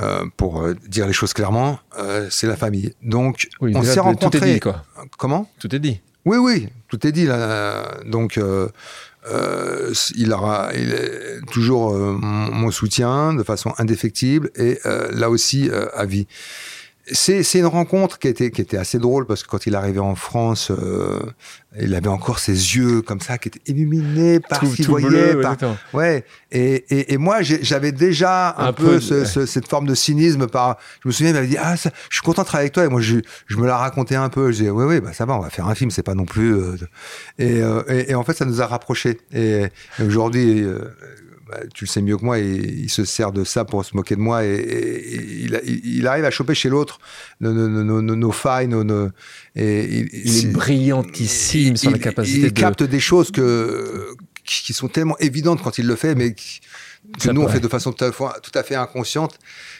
euh, pour dire les choses clairement, euh, c'est la famille. Donc, Oui, on s'est tout rencontrés. est dit, quoi. Comment? Tout est dit. Oui, oui, tout est dit là. Donc, euh, euh, il aura il est toujours euh, mon soutien de façon indéfectible et là aussi à vie. C'est c'est une rencontre qui était, qui était assez drôle parce que quand il arrivait en France, euh, il avait encore ses yeux comme ça qui étaient illuminés par ce qu'il voyait. bleu, par-. Ouais, et, et, et moi j'avais déjà un, Un peu, peu ce- ce- cette forme de cynisme. Par, je me souviens, il m'avait dit ah ça, je suis content de travailler avec toi et moi je, je me la racontais un peu. Je disais oui oui bah ça va, on va faire un film, c'est pas non plus. euh, et, euh, et, et en fait ça nous a rapprochés. Et, et aujourd'hui. Bah, tu le sais mieux que moi, il se sert de ça pour se moquer de moi et, et- et il, arrive à choper chez l'autre nos, nos, nos, failles, et il, Il est brillantissime sur la capacité il de. capte des choses que, qui sont tellement évidentes quand il le fait, mais qui- que Ça nous, on fait de façon tout à fait, tout à fait inconsciente.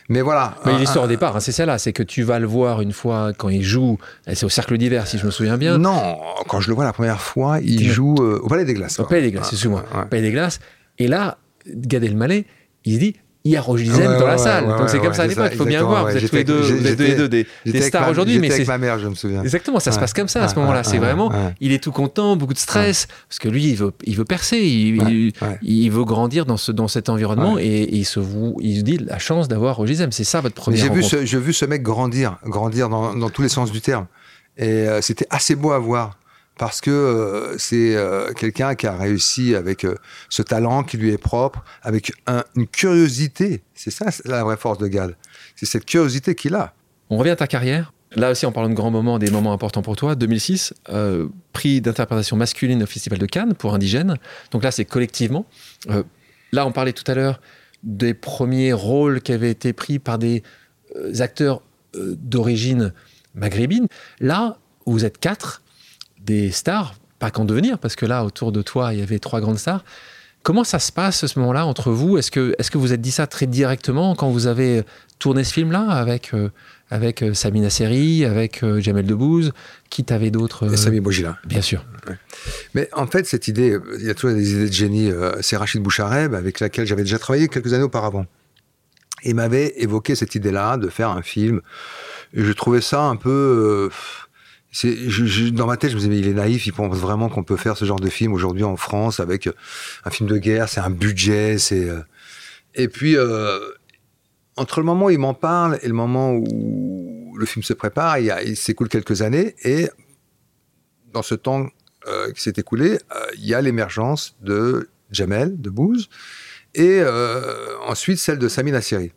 Mais voilà. Mais l'histoire au départ, hein, c'est celle-là, c'est que tu vas le voir une fois quand il joue, et c'est au cercle d'hiver si je me souviens bien, Non, quand je le vois la première fois, il joue euh, au Palais des Glaces. au. Palais des Glaces, excuse-moi, ouais. Palais des Glaces, et là, Gad Elmaleh, il se dit, il y a Roger Dizem Ouais, dans la salle, ouais, donc c'est comme ça à l'époque, il faut bien voir, vous êtes tous les deux, avec- vous êtes tous les deux des, stars aujourd'hui, mais avec ma mère, je me souviens. Exactement, ça se passe comme ça à ce moment-là. c'est vraiment, il est tout content, beaucoup de stress, parce que lui, il veut, il veut percer, il, veut grandir dans, ce, dans cet environnement et, et il, se voue, il se dit la chance d'avoir Roger Dizem. C'est ça votre première J'ai vu, rencontre. ce, j'ai vu ce mec grandir, grandir dans, dans tous les sens du terme. Et euh, c'était assez beau à voir. Parce que euh, c'est euh, quelqu'un qui a réussi avec euh, ce talent qui lui est propre, avec un- une curiosité. C'est ça la vraie force de Gad. C'est cette curiosité qu'il a. On revient à ta carrière. Là aussi, en parlant de grands moments, des moments importants pour toi. 2006, euh, prix d'interprétation masculine au Festival de Cannes pour Indigène. Donc là, c'est collectivement. Là, on parlait tout à l'heure des premiers rôles qui avaient été pris par des acteurs d'origine maghrébine. Là, vous êtes quatre, des stars, pas qu'en devenir, parce que là, autour de toi, il y avait trois grandes stars. Comment ça se passe à ce moment-là entre vous? Est-ce que, est que vous êtes dit ça très directement quand vous avez tourné ce film-là avec, euh, avec euh, Samina Seri, avec euh, Jamel Debbouze? Qui t'avait d'autres Et euh, Sami Bojila. Bien sûr. Mais en fait, cette idée, il y a toujours des idées de génie. C'est Rachid Bouchareb, avec laquelle j'avais déjà travaillé quelques années auparavant. Il m'avait évoqué cette idée-là de faire un film. Et je trouvais ça un peu. Dans ma tête, je me disais, mais il est naïf, il pense vraiment qu'on peut faire ce genre de film aujourd'hui en France avec euh, un film de guerre, c'est un budget, euh, Et puis, euh, entre le moment où il m'en parle et le moment où le film se prépare, il, s'écoule quelques années. Et dans ce temps qui s'est écoulé, il y a l'émergence de Jamel, de Bouze, et ensuite celle de Sami Nasseri.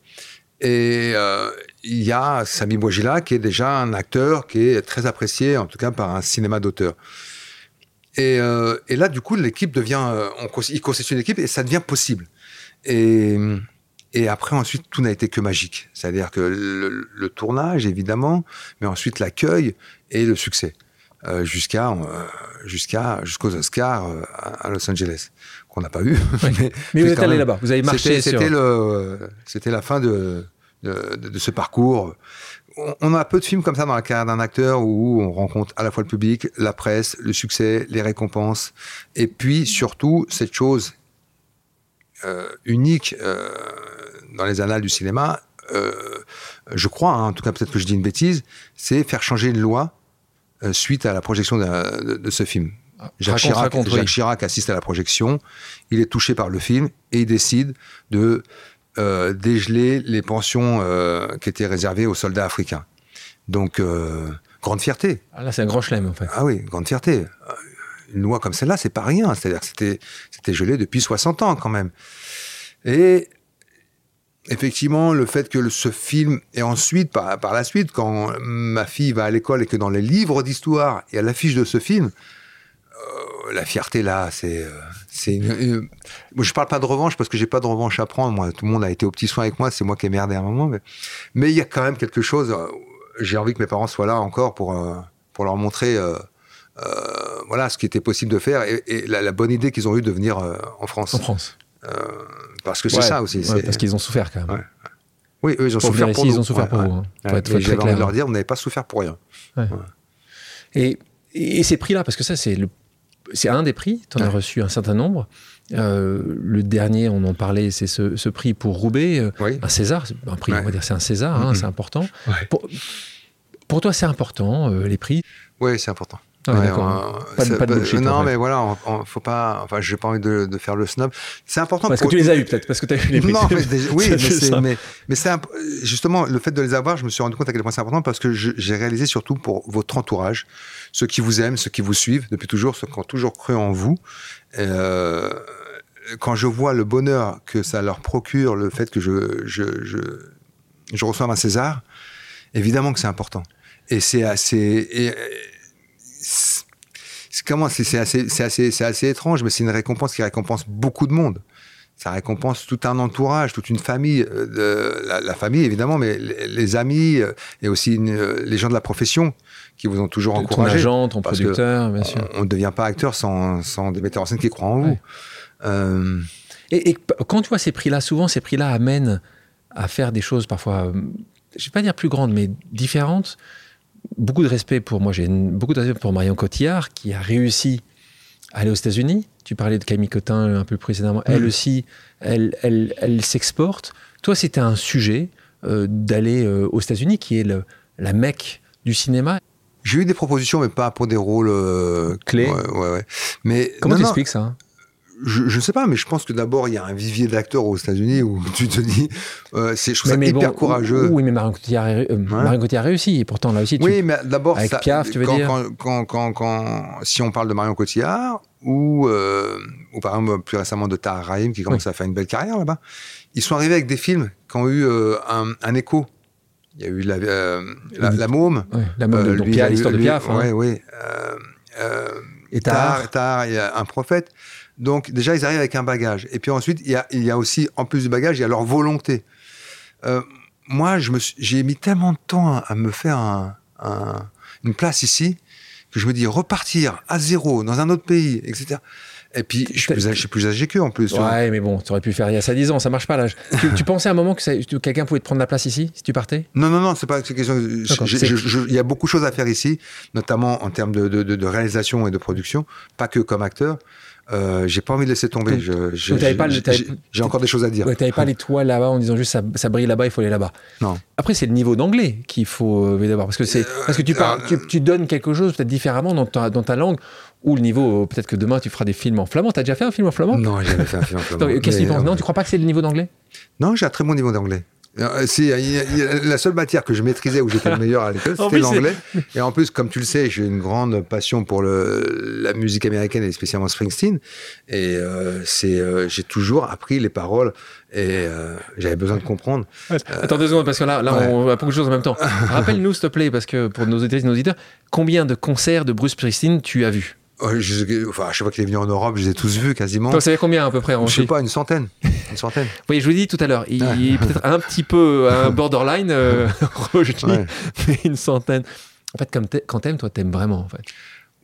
Et euh, il y a Sami Bouajila, qui est déjà un acteur qui est très apprécié, en tout cas par un cinéma d'auteur. Et, euh, et là, du coup, l'équipe devient, euh, on, il constitue une équipe et ça devient possible. Et, et après, ensuite, tout n'a été que magique. C'est-à-dire que le, le tournage, évidemment, mais ensuite l'accueil et le succès. Euh, jusqu'à euh, jusqu'à jusqu'aux Oscars euh, à Los Angeles qu'on n'a pas eu mais, Mais vous êtes allé là-bas, vous avez marché c'était sur... c'était le c'était la fin de de, ce parcours. On, on a peu de films comme ça dans la carrière d'un acteur où on rencontre à la fois le public la presse le succès les récompenses. Et puis surtout cette chose euh, unique euh, dans les annales du cinéma euh, je crois hein, en tout cas peut-être que je dis une bêtise c'est faire changer une loi suite à la projection de, de ce film. Jacques, Raconte, Chirac, raconte, oui. Jacques Chirac assiste à la projection, il est touché par le film et il décide de euh, dégeler les pensions euh, qui étaient réservées aux soldats africains. Donc, euh, grande fierté. Ah, là, c'est un grand chelem, en fait. Ah oui, grande fierté. Euh, Une loi comme celle-là, c'est pas rien. C'est-à-dire que c'était, c'était gelé depuis 60 ans quand même. Et effectivement, le fait que le- ce film, et ensuite, par, par la suite, quand ma fille va à l'école et que dans les livres d'histoire, il y a l'affiche de ce film, euh, la fierté là, c'est. C'est une- une- Moi, je parle pas de revanche parce que j'ai pas de revanche à prendre. Moi, tout le monde a été au petit soin avec moi. C'est moi qui ai merdé à un moment. Mais mais il y a quand même quelque chose. euh, J'ai envie que mes parents soient là encore pour, euh, pour leur montrer euh, euh, voilà, ce qui était possible de faire et, et la, la bonne idée qu'ils ont eue de venir en France. En France. Parce que c'est Ouais, ça aussi. ouais, parce qu'ils ont souffert, quand même. Ouais. Oui, eux, ils ont Pour souffert pour ici, nous. ils ont souffert pour vous. hein. Faut être- faut envie de leur dire, vous n'avez pas souffert pour rien. Et, et ces prix-là, parce que ça, c'est le, c'est un des prix. Tu en as reçu un certain nombre. Euh, le dernier, on en parlait, c'est ce, ce prix pour Roubaix, euh, Oui. un César. C'est Un prix, Ouais. on va dire, c'est un César, hein, Mhm. c'est important. Ouais. Pour, pour toi, c'est important, euh, les prix? Oui, c'est important. Ah ouais, Ouais, d'accord. on- Pas de- ça- pas de bullshit, Non, en fait. mais voilà, on, on- faut pas. Enfin, j'ai pas envie de, de faire le snob. C'est important. Parce pour- que tu les as eu, peut-être, parce que tu as eu les prix. Non, mais déjà- oui, mais mais, mais c'est imp- justement le fait de les avoir. Je me suis rendu compte à quel point c'est important parce que j'ai réalisé surtout pour votre entourage, ceux qui vous aiment, ceux qui vous suivent depuis toujours, ceux qui ont toujours cru en vous. Euh, quand je vois le bonheur que ça leur procure, le fait que je je, je, je reçoive un César, évidemment que c'est important. Et c'est assez. et, comment c'est assez, étrange, mais c'est une récompense qui récompense beaucoup de monde. Ça récompense tout un entourage, toute une famille, euh, la, la famille évidemment, mais les, les amis euh, et aussi une- euh, les gens de la profession qui vous ont toujours ton encouragé. agent, ton parce que producteur, bien sûr. On ne devient pas acteur sans, sans des metteurs en scène qui croient en vous. Ouais. Et, quand tu vois ces prix-là, souvent ces prix-là amènent à faire des choses parfois, je vais pas dire plus grandes, mais différentes. Beaucoup de respect pour moi, j'ai beaucoup de respect pour Marion Cotillard qui a réussi à aller aux États-Unis. Tu parlais de Camille Cotin un peu précédemment. Elle aussi, elle, elle, elle s'exporte. Toi, c'était un sujet euh, d'aller euh, aux États-Unis, qui est le, la mecque du cinéma. J'ai eu des propositions, mais pas pour des rôles euh, Clés. Ouais, ouais, ouais. Mais Comment t'expliques ça? hein je, je sais pas, mais je pense que d'abord il y a un vivier d'acteurs aux États-Unis où tu te dis, euh, c'est, je trouve ça Mais- mais hyper bon, courageux. Oui, mais Marion Cotillard, euh, Marion Cotillard réussi. Et pourtant, là aussi, tu, Oui, mais d'abord, Avec ça- Piaf, tu veux quand, dire quand, quand, quand, si on parle de Marion Cotillard ou, euh, ou par exemple plus récemment de Tahar Rahim qui commence à faire une belle carrière là-bas, ils sont arrivés avec des films qui ont eu euh, un, un écho. Il y a eu la, la, la môme. Ouais, la mode de l'histoire de Piaf. hein. Oui. Euh, euh, Et. Tahar, Tahar, il y a un prophète. Donc déjà, ils arrivent avec un bagage. Et puis ensuite, il y a, il y a aussi, en plus du bagage, il y a leur volonté. Euh, moi, j'ai mis tellement de temps à, à me faire un- un- une place ici que je me dis repartir à zéro dans un autre pays, etc. Et puis, je suis plus, âgé- je suis plus âgé qu'eux en plus. vois. Ouais, mais bon, tu aurais pu faire il y a ça 10 ans, ça marche pas là. tu, tu pensais à un moment que quelqu'un pouvait te prendre la place ici, si tu partais? Non, non, non, c'est pas une question. Il y a beaucoup de choses à faire ici, notamment en termes de, de- de- de réalisation et de production, pas que comme acteur. Euh, j'ai pas envie de laisser tomber. J'ai- encore des choses à dire. Ouais, T'avais pas l'étoile là-bas en disant juste ça, ça brille là-bas, il faut aller là-bas. Non. Après, c'est le niveau d'anglais qu'il faut euh, d'abord. Parce que, c'est, parce que tu, parles, tu, tu donnes quelque chose peut-être différemment dans ta, dans ta langue. ou le niveau, peut-être que demain tu feras des films en flamand. T'as déjà fait un film en flamand? Non, j'ai jamais fait un film en flamand. Qu'est-ce que tu penses? Euh, Non, tu crois pas que c'est le niveau d'anglais? Non, j'ai un très bon niveau d'anglais. Euh, la seule matière que je maîtrisais où j'étais le meilleur à l'école, c'était l'anglais. Et en plus, comme tu le sais, j'ai une grande passion pour le, la musique américaine et spécialement Springsteen. Et euh, c'est, euh, j'ai toujours appris les paroles et euh, j'avais besoin de comprendre. Attends deux secondes, parce que là, là ouais. on a beaucoup de choses en même temps. Rappelle-nous, s'il te plaît, parce que pour nos auditeurs nos auditeurs, combien de concerts de Bruce Springsteen tu as vu je, enfin, à chaque fois qu'il est venu en Europe, je les ai tous vus quasiment. Vous savez combien à peu près en je sais pas, une centaine. Une centaine. Voyez, je vous dit tout à l'heure, il est peut-être un petit peu un borderline, euh, Ouais. mais une centaine. En fait, comme quand t'aimes, toi, t'aimes vraiment, en fait.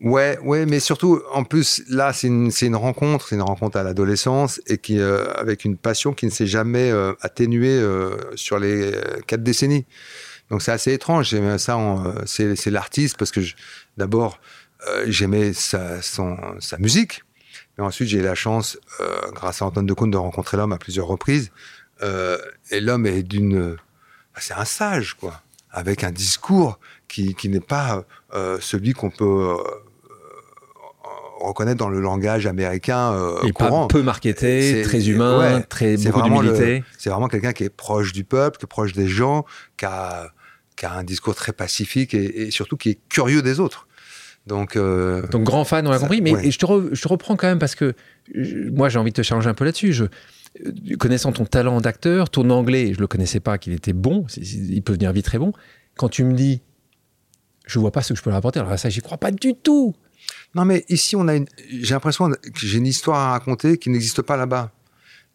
Ouais, ouais, mais surtout, en plus, là, c'est une, rencontre, c'est une rencontre à l'adolescence et qui, euh, avec une passion qui ne s'est jamais euh, atténuée euh, sur les quatre décennies. Donc c'est assez étrange. Ça, c'est, l'artiste parce que je- d'abord euh, j'aimais sa, son, sa musique, mais ensuite j'ai eu la chance, euh, grâce à Antoine Decaune, de rencontrer l'homme à plusieurs reprises. Euh, et l'homme est d'une, bah, c'est un sage quoi, avec un discours qui, qui n'est pas euh, celui qu'on peut euh, reconnaître dans le langage américain euh, pas courant. peu marketé, très humain, ouais, très beaucoup d'humilité. C'est vraiment quelqu'un qui est proche du peuple, qui est proche des gens, qui a, qui a un discours très pacifique et, et surtout qui est curieux des autres. Donc, euh, Donc grand fan, on l'a compris. Mais ouais. je, te re- je te reprends quand même parce que je- moi j'ai envie de te challenger un peu là-dessus. Je, euh, connaissant ton talent d'acteur, ton anglais, je le connaissais pas qu'il était bon. il peut venir vite très bon. Quand tu me dis, je vois pas ce que je peux leur apporter. Alors ça, j'y crois pas du tout. non, mais ici, on a une, j'ai l'impression que j'ai une histoire à raconter qui n'existe pas là-bas.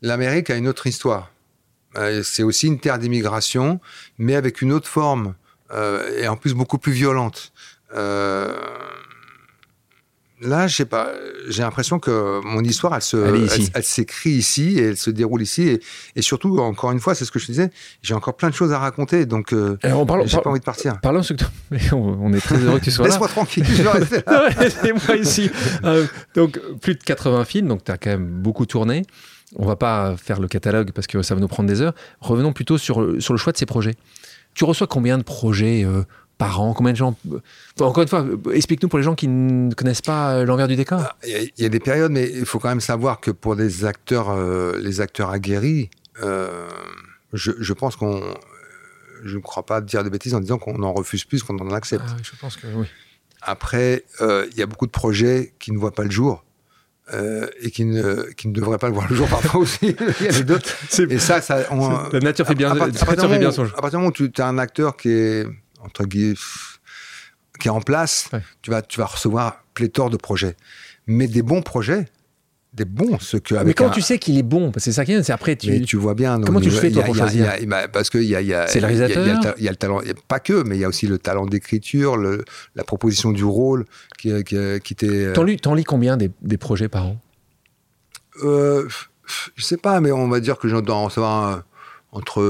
L'Amérique a une autre histoire. Euh, c'est aussi une terre d'immigration, mais avec une autre forme euh, et en plus beaucoup plus violente. Euh, là, je sais pas, j'ai l'impression que mon histoire, elle se, Elle s'écrit ici et elle se déroule ici. Et, et surtout, encore une fois, c'est ce que je te disais, j'ai encore plein de choses à raconter, donc euh, Alors, on parle, j'ai pas envie de partir. Parlons ce que on, on est très heureux que tu sois là. Laisse-moi tranquille, je vais rester là. Ouais, Laissez-moi ici. Euh, donc, plus de 80 films, donc tu as quand même beaucoup tourné. On va pas faire le catalogue parce que ça va nous prendre des heures. Revenons plutôt sur, sur le choix de ces projets. Tu reçois combien de projets euh, par an Combien de gens enfin, Encore une fois, explique-nous pour les gens qui ne connaissent pas euh, l'envers du décor. Il y, a, il y a des périodes, mais il faut quand même savoir que pour des acteurs, euh, les acteurs aguerris, euh, je, je pense qu'on. Je ne crois pas dire de bêtises en disant qu'on en refuse plus qu'on en accepte. Ah je pense que oui. Après, euh, il y a beaucoup de projets qui ne voient pas le jour euh, et qui ne, qui ne devraient pas le voir le jour parfois aussi. il y a les deux. Et ça, ça on- La nature fait bien, à, la part- à partir nature fait bien son jeu. à partir du moment où tu as un acteur qui est, entre guillemets, qui est en place, Ouais. tu, vas, tu vas recevoir pléthore de projets. Mais des bons projets, des bons, ceux que. Mais quand un- tu sais qu'il est bon, que c'est ça qui est, c'est après tu. mais tu vois bien. Comment tu fais, toi, pour choisir il y a- Parce qu'il y a, C'est le il y réalisateur il y a le talent, pas que, mais il y a aussi le talent d'écriture, la proposition du rôle qui, qui, qui t'est. T'en lis, combien des, des projets par an? Euh, je sais pas, mais on va dire que j'en dois en entre.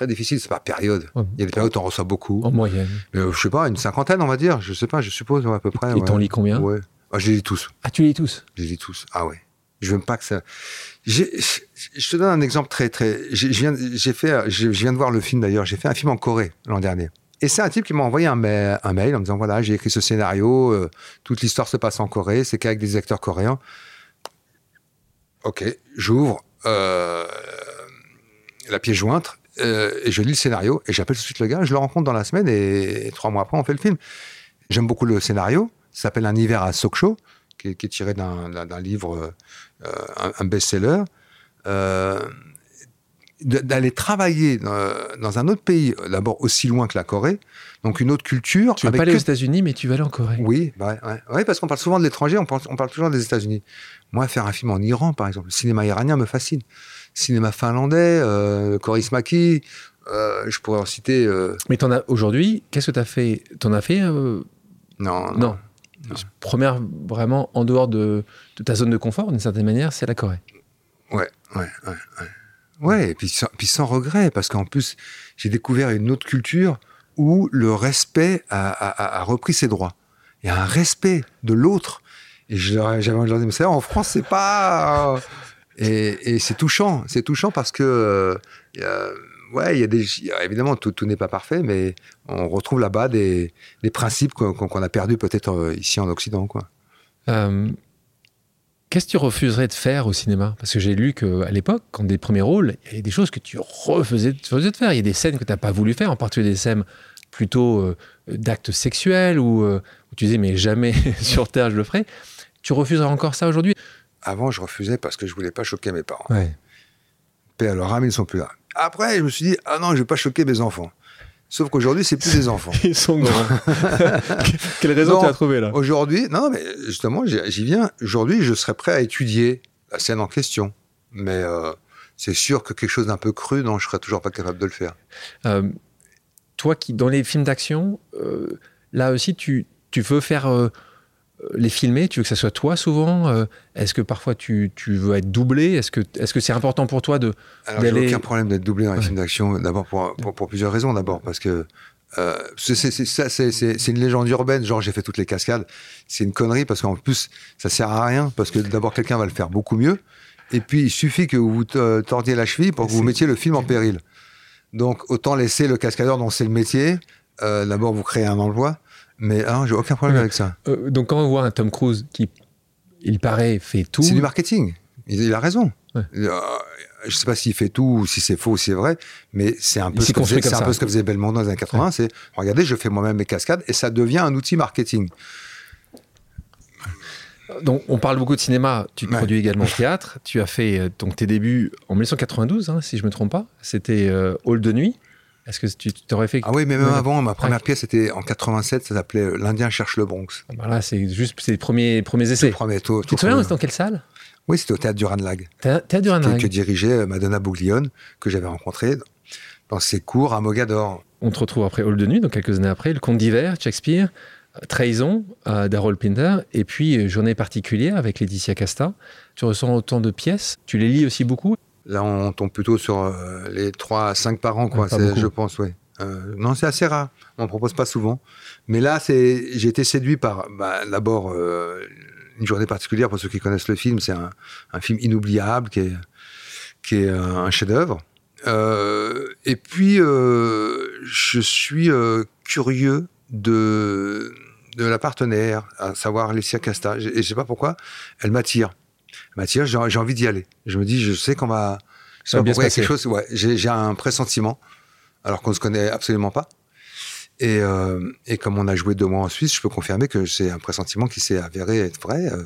Très difficile, c'est pas période. Ouais. Il y a des périodes où on reçoit beaucoup. en moyenne Mais, euh, je sais pas, une cinquantaine, on va dire. Je sais pas, je suppose, à peu près. Et ouais. t'en lis combien? Ouais. Ah, je les lis tous. Ah, tu les lis tous? Je les lis tous. Ah ouais. Je veux pas que ça. Je te donne un exemple très très. J'ai je viens, j'ai fait, je je viens de voir le film d'ailleurs. J'ai fait un film en Corée l'an dernier. Et c'est un type qui m'a envoyé un, ma- un mail en me disant voilà, j'ai écrit ce scénario, euh, toute l'histoire se passe en Corée, c'est qu'avec des acteurs coréens. Ok, j'ouvre euh, la pièce jointe euh, et je lis le scénario et j'appelle tout de suite le gars. Je le rencontre dans la semaine et, et trois mois après on fait le film. J'aime beaucoup le scénario. Ça s'appelle Un hiver à Sokcho, qui est, qui est tiré d'un livre, euh, un, un best-seller. Euh, D'aller travailler dans, dans un autre pays, d'abord aussi loin que la Corée, donc une autre culture. Tu avec pas aller que- aux États-Unis, mais tu vas aller en Corée. oui, bah ouais, ouais. Ouais, parce qu'on parle souvent de l'étranger, on parle, on parle toujours des États-Unis. Moi, faire un film en Iran, par exemple, le cinéma iranien me fascine. Cinéma finlandais, euh, Korismaki, euh, je pourrais en citer. euh, Mais t'en as aujourd'hui, qu'est-ce que t'as fait? T'en as fait non, Non. Première, vraiment, en dehors de, de ta zone de confort, d'une certaine manière, c'est la Corée. Ouais, ouais, ouais. Ouais, ouais et puis sans, puis sans regret, parce qu'en plus, j'ai découvert une autre culture où le respect a, a- a- a repris ses droits. Il y a un respect de l'autre. Et j'avais envie de leur dire, mais ça, en France, c'est pas. euh, Et, c'est touchant. C'est touchant parce que. euh, ouais, il y a des. évidemment, tout, n'est pas parfait, mais on retrouve là-bas des, principes qu'on a perdus peut-être euh, ici en Occident, quoi. Euh, qu'est-ce que tu refuserais de faire au cinéma? Parce que j'ai lu qu'à l'époque, quand des premiers rôles, il y avait des choses que tu refusais, tu refusais de faire. Il y a des scènes que tu n'as pas voulu faire, en particulier des scènes plutôt d'actes sexuels où, tu disais mais jamais sur Terre je le ferai. Tu refuserais encore ça aujourd'hui? Avant, je refusais parce que je voulais pas choquer mes parents. Ouais. Paix à leur âme, ils sont plus là. Après, je me suis dit, ah non, je vais pas choquer mes enfants. Sauf qu'aujourd'hui, c'est plus des enfants. Ils sont grands. Quelle raison Non, tu as trouvé là? Aujourd'hui, non, mais justement, j'y viens. Aujourd'hui, je serais prêt à étudier la scène en question. Mais euh, c'est sûr que quelque chose d'un peu cru, non, je serais toujours pas capable de le faire. Euh, Toi qui, dans les films d'action, euh, là aussi, tu, tu veux faire les filmer? Tu veux que ça soit toi souvent? Euh, Est-ce que parfois tu, tu veux être doublé? Est-ce que c'est important pour toi de Alors, j'ai aucun problème d'être doublé dans les Ouais. films d'action. D'abord pour, pour, pour plusieurs raisons. D'abord parce que euh, c'est une légende urbaine. Genre, j'ai fait toutes les cascades. C'est une connerie parce qu'en plus, ça sert à rien parce que d'abord, quelqu'un va le faire beaucoup mieux. Et puis, il suffit que vous te- tordiez la cheville pour que vous mettiez le film en péril. Donc, autant laisser le cascadeur dont c'est le métier. Euh, d'abord, vous créez un emploi. Mais ah, j'ai aucun problème Ouais. avec ça. Euh, donc quand on voit un Tom Cruise qui, il paraît, fait tout. C'est du marketing. Il, il a raison. Ouais. Euh, je sais pas s'il fait tout ou si c'est faux ou si c'est vrai, mais c'est un peu ce que faisait, un peu ce que faisait Belmondo dans les années 80. C'est regardez, je fais moi-même mes cascades et ça devient un outil marketing. Donc on parle beaucoup de cinéma. Tu te Ouais. produis également au théâtre. Tu as fait euh, donc tes débuts en 1992, hein, si je me trompe pas. C'était euh, Hall de nuit. Est-ce que tu t'aurais fait Ah oui, mais même Ouais. avant, ma première pièce était en 87, ça s'appelait euh, L'Indien cherche le Bronx. Voilà, c'est juste les premiers premiers essais. Premier, tout, Tu tout te souviens, dans quelle salle? Oui, c'était au théâtre du Ranlag, t'as du que, Ranag. que dirigeait euh, Madonna Bouglione, que j'avais rencontré dans ses cours à Mogador. On te retrouve après Hall de nuit, donc quelques années après, Le Conte d'hiver, Shakespeare, euh, Trahison euh, d'Harold Pinter, et puis Journée particulière avec Laetitia Casta. Tu ressens autant de pièces? Tu les lis aussi beaucoup? Là, on tombe plutôt sur euh, les 3 à 5 par an, quoi. Je pense, oui. non, c'est assez rare. On ne propose pas souvent. Mais là, c'est, j'ai été séduit par, bah, d'abord, euh, une journée particulière. Pour ceux qui connaissent le film, c'est un, un film inoubliable qui est, qui est un, un chef-d'œuvre. Euh, et puis, euh, je suis euh, curieux de, de la partenaire, à savoir Alessia Casta. Et je ne sais pas pourquoi, elle m'attire. M'attire, j'ai envie d'y aller. Je me dis, je sais qu'on va. Je sais Ça va pas bien pourquoi, quelque chose, ouais, j'ai j'ai un pressentiment, alors qu'on ne se connaît absolument pas. Et, euh, et comme on a joué deux mois en Suisse, je peux confirmer que c'est un pressentiment qui s'est avéré être vrai. Euh,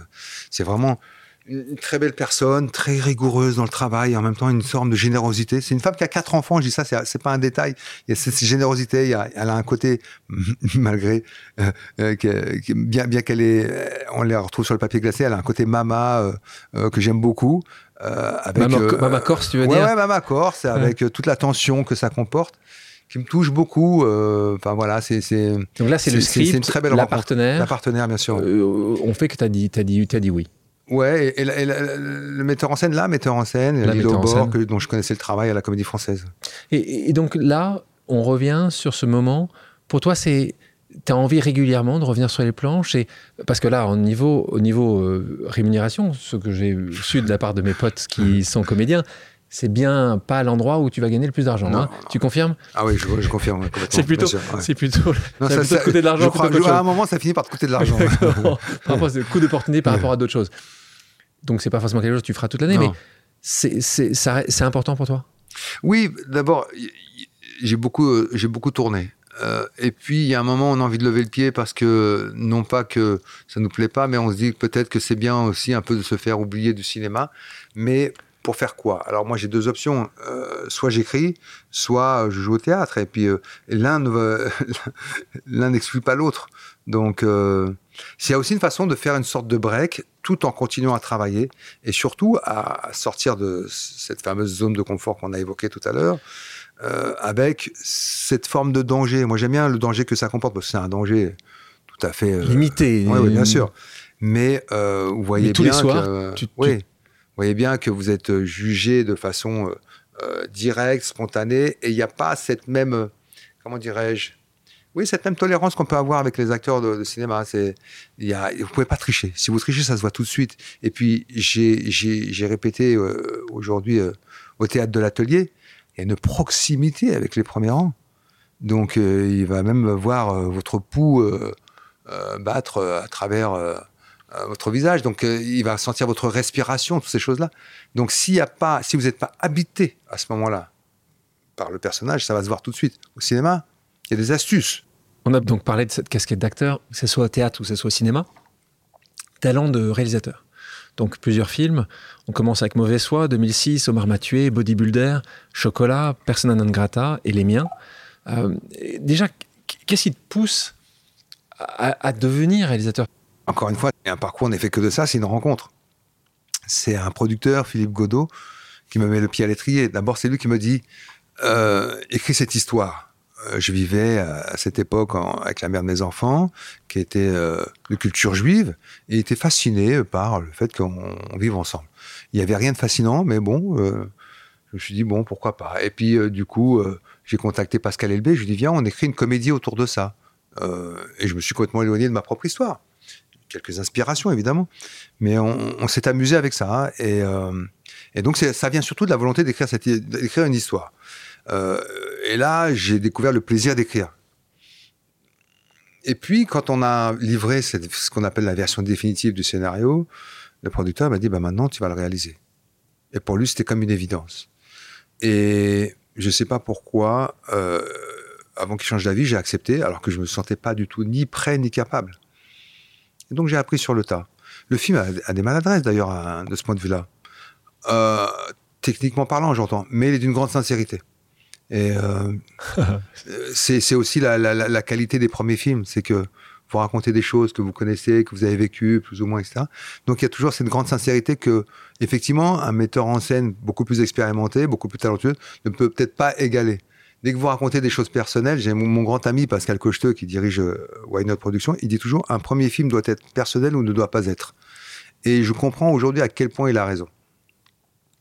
c'est vraiment une très belle personne, très rigoureuse dans le travail, et en même temps une forme de générosité. C'est une femme qui a quatre enfants, je dis ça, c'est c'est pas un détail. Il y a cette générosité, il y a, elle a un côté, malgré, euh, euh, que- bien, bien qu'elle est, euh, on les retrouve sur le papier glacé, elle a un côté mama euh, que j'aime beaucoup. avec, Mama, Mama Corse, tu veux ouais, dire Ouais, Mama Corse, avec toute la tension que ça comporte, qui me touche beaucoup. euh, Enfin voilà, c'est c'est Donc là, c'est le script, une très belle la rencontre. partenaire. la partenaire, bien sûr. Euh, on fait que tu as dit, t'as dit, t'as dit oui. Ouais, et, le metteur en scène, là, metteur en scène, La Lilo que- dont je connaissais le travail à la Comédie Française. Et, et donc là, on revient sur ce moment. Pour toi, c'est tu as envie régulièrement de revenir sur les planches et parce que là, au niveau, au niveau euh, rémunération, ce que j'ai su de la part de mes potes qui sont comédiens, c'est bien pas l'endroit où tu vas gagner le plus d'argent. Hein. Tu confirmes? Ah oui, je, je confirme. C'est plutôt, sûr, ouais. c'est plutôt, Non, ça ça- plutôt ça- coûter de l'argent je crois, à un moment, ça finit par te coûter de l'argent. Par rapport à coût d'opportunité par rapport à d'autres choses. Donc c'est pas forcément quelque chose que tu feras toute l'année, mais c'est important pour toi? Oui, d'abord, j'ai beaucoup, euh, j'ai beaucoup tourné. Euh, et puis, il y a un moment, on a envie de lever le pied parce que, non pas que ça nous plaît pas, mais on se dit peut-être que c'est bien aussi un peu de se faire oublier du cinéma. Mais pour faire quoi? Alors, moi, j'ai deux options. Euh, soit j'écris, soit je joue au théâtre. Et puis, euh, l'un n'exclut pas l'autre. Donc, euh, c'est aussi une façon de faire une sorte de break tout en continuant à travailler et surtout à sortir de cette fameuse zone de confort qu'on a évoquée tout à l'heure euh, avec cette forme de danger. Moi, j'aime bien le danger que ça comporte parce que c'est un danger tout à fait euh, Limité. oui, oui, bien sûr. Mais euh, vous voyez Mais tous bien les soirs, que, tu- tu- oui, vous voyez bien que vous êtes jugé de façon euh, euh, directe, spontanée, et il n'y a pas cette même, comment dirais-je, oui, cette même tolérance qu'on peut avoir avec les acteurs de, cinéma. C'est, il y a, vous pouvez pas tricher. Si vous trichez, ça se voit tout de suite. Et puis j'ai, répété euh, aujourd'hui euh, au théâtre de l'atelier, il y a une proximité avec les premiers rangs. Donc euh, il va même voir votre pouls battre à travers votre visage, donc il va sentir votre respiration, toutes ces choses-là. Donc s'il y a pas, si vous n'êtes pas habité à ce moment-là par le personnage, ça va se voir tout de suite. Au cinéma, il y a des astuces. On a donc parlé de cette casquette d'acteur, que ce soit au théâtre ou que ce soit au cinéma. Talent de réalisateur. Donc plusieurs films. On commence avec Mauvais Soi, 2006, Omar m'a tué, Bodybuilder, Chocolat, Persona non grata et les miens. Euh, déjà, qu'est-ce qui te pousse à, à devenir réalisateur? Encore une fois, un parcours n'est fait que de ça, c'est une rencontre. C'est un producteur, Philippe Godot, qui me met le pied à l'étrier. D'abord, c'est lui qui me dit euh, écris cette histoire. Euh, je vivais à cette époque avec la mère de mes enfants, qui était euh, de culture juive, et était fasciné par le fait qu'on on vive ensemble. Il n'y avait rien de fascinant, mais bon, euh, je me suis dit, bon, pourquoi pas. Et puis, euh, du coup, euh, j'ai contacté Pascal Elbé, je lui ai dit, viens, on écrit une comédie autour de ça. Euh, et je me suis complètement éloigné de ma propre histoire. Quelques inspirations, évidemment. Mais on, s'est amusé avec ça. Et, euh, donc, ça vient surtout de la volonté d'écrire une histoire. Euh, et là, j'ai découvert le plaisir d'écrire. Et puis, quand on a livré ce qu'on appelle la version définitive du scénario, le producteur m'a dit bah, maintenant, tu vas le réaliser. Et pour lui, c'était comme une évidence. Et je ne sais pas pourquoi, euh, avant qu'il change d'avis, j'ai accepté, alors que je ne me sentais pas du tout ni prêt ni capable. Et donc, j'ai appris sur le tas. Le film a, a des maladresses, d'ailleurs, à- de ce point de vue-là. Euh, techniquement parlant, j'entends, mais il est d'une grande sincérité. Et euh, c'est aussi la, la- la- la qualité des premiers films, c'est que vous racontez des choses que vous connaissez, que vous avez vécues, plus ou moins, etc. Donc il y a toujours cette grande sincérité que, effectivement, un metteur en scène beaucoup plus expérimenté, beaucoup plus talentueux, ne peut peut-être pas égaler. Dès que vous racontez des choses personnelles, j'ai mon, mon grand ami Pascal Cocheteux qui dirige euh, Why Not Productions, il dit toujours un premier film doit être personnel ou ne doit pas être. Et je comprends aujourd'hui à quel point il a raison.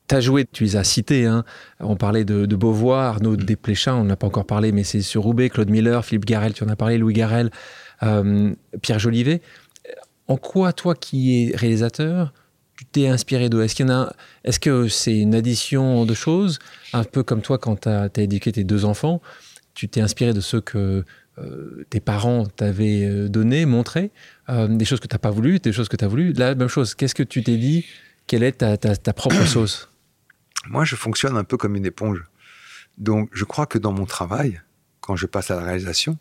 Tu as joué, tu les as cités. Hein. On parlait de, de Beauvoir, Arnaud Desplechin, on n'a pas encore parlé, mais c'est sur Roubaix, Claude Miller, Philippe Garel, tu en as parlé, Louis Garel, euh, Pierre Jolivet. En quoi, toi qui es réalisateur, tu t'es inspiré d'eux? Est-ce qu'il a Est-ce que c'est une addition de choses? Un peu comme toi, quand tu as, éduqué tes deux enfants, tu t'es inspiré de ceux que euh, tes parents t'avaient euh, donné, montré, euh, des choses que tu n'as pas voulu, des choses que tu as voulu. La même chose, qu'est-ce que tu t'es dit? Quelle est ta, ta- ta propre sauce? Moi, je fonctionne un peu comme une éponge. Donc, je crois que dans mon travail, quand je passe à la réalisation,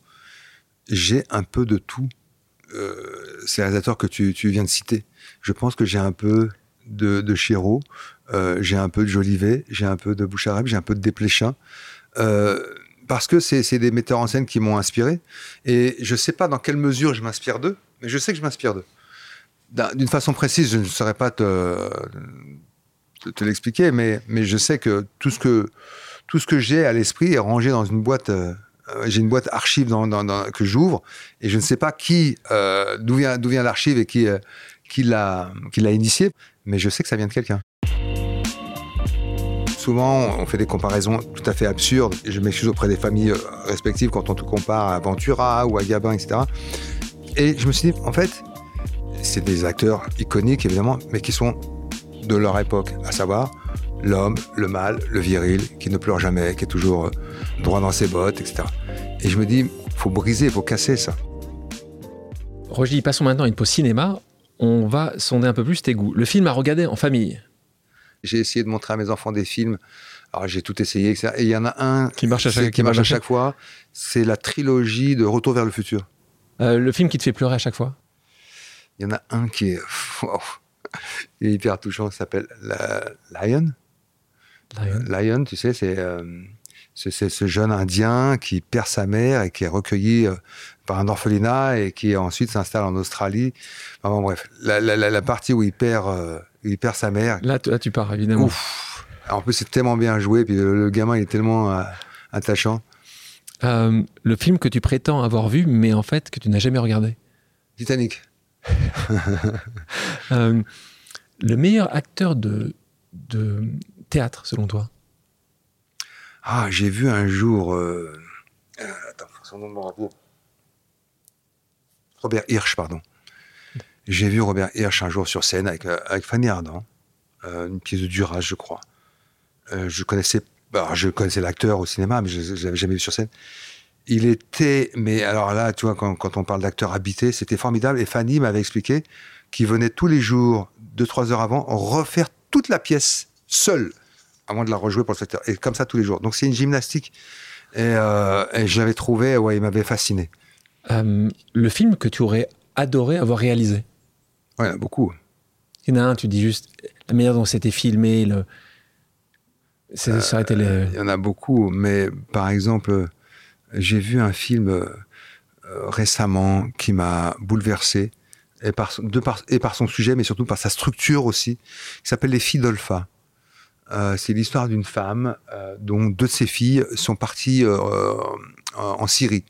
j'ai un peu de tout. Euh, ces réalisateurs que tu, tu viens de citer, je pense que j'ai un peu de, de Chéreau, euh, j'ai un peu de Jolivet, j'ai un peu de Bouchareb, j'ai un peu de Desplechin. Euh, parce que c'est des metteurs en scène qui m'ont inspiré. Et je ne sais pas dans quelle mesure je m'inspire d'eux, mais je sais que je m'inspire d'eux. D'un- D'une façon précise, je ne saurais pas te, te, l'expliquer, mais, mais je sais que tout ce que, tout ce que j'ai à l'esprit est rangé dans une boîte. euh, j'ai une boîte archive que j'ouvre et je ne sais pas qui, euh, d'où vient, vient l'archive et qui, euh, l'a, qui l'a initié, mais je sais que ça vient de quelqu'un. Souvent, on fait des comparaisons tout à fait absurdes. Je m'excuse auprès des familles respectives quand on te compare à Ventura ou à Gabin, etc. Et je me suis dit, en fait, c'est des acteurs iconiques, évidemment, mais qui sont de leur époque, à savoir l'homme, le mâle, le viril, qui ne pleure jamais, qui est toujours euh, droit dans ses bottes, etc. Et je me dis, faut briser, faut casser ça. Roger, passons maintenant à une pause cinéma. On va sonder un peu plus tes goûts. Le film à regarder en famille. J'ai essayé de montrer à mes enfants des films. Alors j'ai tout essayé, etc. Et il y en a un Qui marche à chaque- c'est- qui qui marche à marche à chaque fois. C'est la trilogie de Retour vers le futur. Euh, le film qui te fait pleurer à chaque fois? Il y en a un qui est, est hyper touchant, qui s'appelle Lion. Lion. Lion, tu sais, c'est euh, c'est- ce jeune Indien qui perd sa mère et qui est recueilli euh, par un orphelinat et qui ensuite s'installe en Australie. Enfin, bon, bref, la, la- la- la partie où il perd, euh, il perd sa mère. Là, tu- là, tu pars, évidemment. Ouf. En plus, c'est tellement bien joué, puis le, le gamin, il est tellement euh, attachant. Euh, le film que tu prétends avoir vu, mais en fait que tu n'as jamais regardé. Titanic. Euh, le meilleur acteur de, théâtre, selon toi? Ah, j'ai vu un jour. euh, euh, attends, son nom me. Robert Hirsch, pardon. J'ai vu Robert Hirsch un jour sur scène avec, avec Fanny Ardant, une pièce de Duras, je crois. Je connaissais, bah, je connaissais l'acteur au cinéma, mais je ne l'avais jamais vu sur scène. Il était, mais alors là, tu vois, quand, quand on parle d'acteur habité, c'était formidable. Et Fanny m'avait expliqué qu'il venait tous les jours, deux, trois heures avant, refaire toute la pièce seul, avant de la rejouer pour le secteur. Et comme ça tous les jours. Donc c'est une gymnastique. Et, euh, et je l'avais trouvé, ouais, il m'avait fasciné. Euh, le film que tu aurais adoré avoir réalisé? Ouais, il y en a beaucoup. Il y en a un, tu dis juste la manière dont c'était filmé, le... ça aurait été les- Il y en a beaucoup, mais par exemple, j'ai vu un film euh, euh, récemment qui m'a bouleversé, et par, son- sujet, mais surtout par sa structure aussi, qui s'appelle Les filles d'Olpha. Euh, c'est l'histoire d'une femme euh, dont deux de ses filles sont parties euh, en Syrie.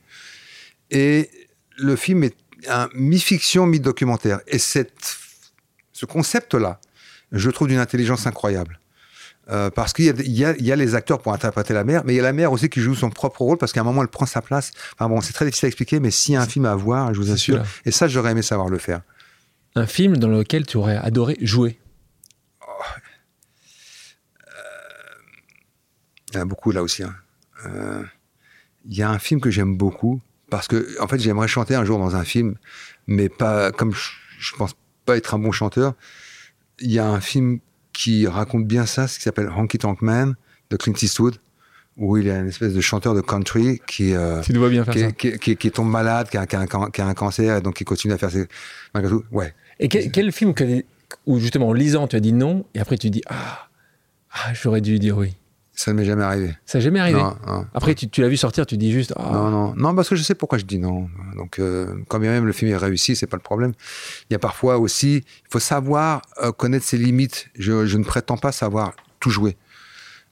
Et le film est un mi-fiction, mi-documentaire. Et cette, ce concept-là, je trouve d'une intelligence incroyable. Euh, parce qu'il y, a- y y les acteurs pour interpréter la mère, mais il y a la mère aussi qui joue son propre rôle parce qu'à un moment elle prend sa place. Enfin bon, c'est très difficile à expliquer, mais s'il y a un film à voir, je vous assure, et ça j'aurais aimé savoir le faire. un film dans lequel tu aurais adoré jouer. Il y en a beaucoup là aussi. hein. Euh, Il y a un film que j'aime beaucoup parce que en fait j'aimerais chanter un jour dans un film, mais pas comme je, je pense pas être un bon chanteur. Il y a un film qui raconte bien ça, ce qui s'appelle Honky Tonk Man de Clint Eastwood, où il y a une espèce de chanteur de country qui euh, qui, ça. qui- qui- qui tombe malade, qui a, qui a un, can- qui a un cancer, et donc qui continue à faire ses. malgré tout. Ouais. Et quel, quel film que, où justement en lisant tu as dit non et après tu dis ah, ah j'aurais dû dire oui. Ça ne m'est jamais arrivé. Ça n'est jamais arrivé. Non, non, Après tu, tu l'as vu sortir, tu dis juste ah. non, non, non, parce que je sais pourquoi je dis non. Donc, euh, quand bien même le film est réussi, c'est pas le problème. Il y a parfois aussi, il faut savoir euh, connaître ses limites. Je, je ne prétends pas savoir tout jouer.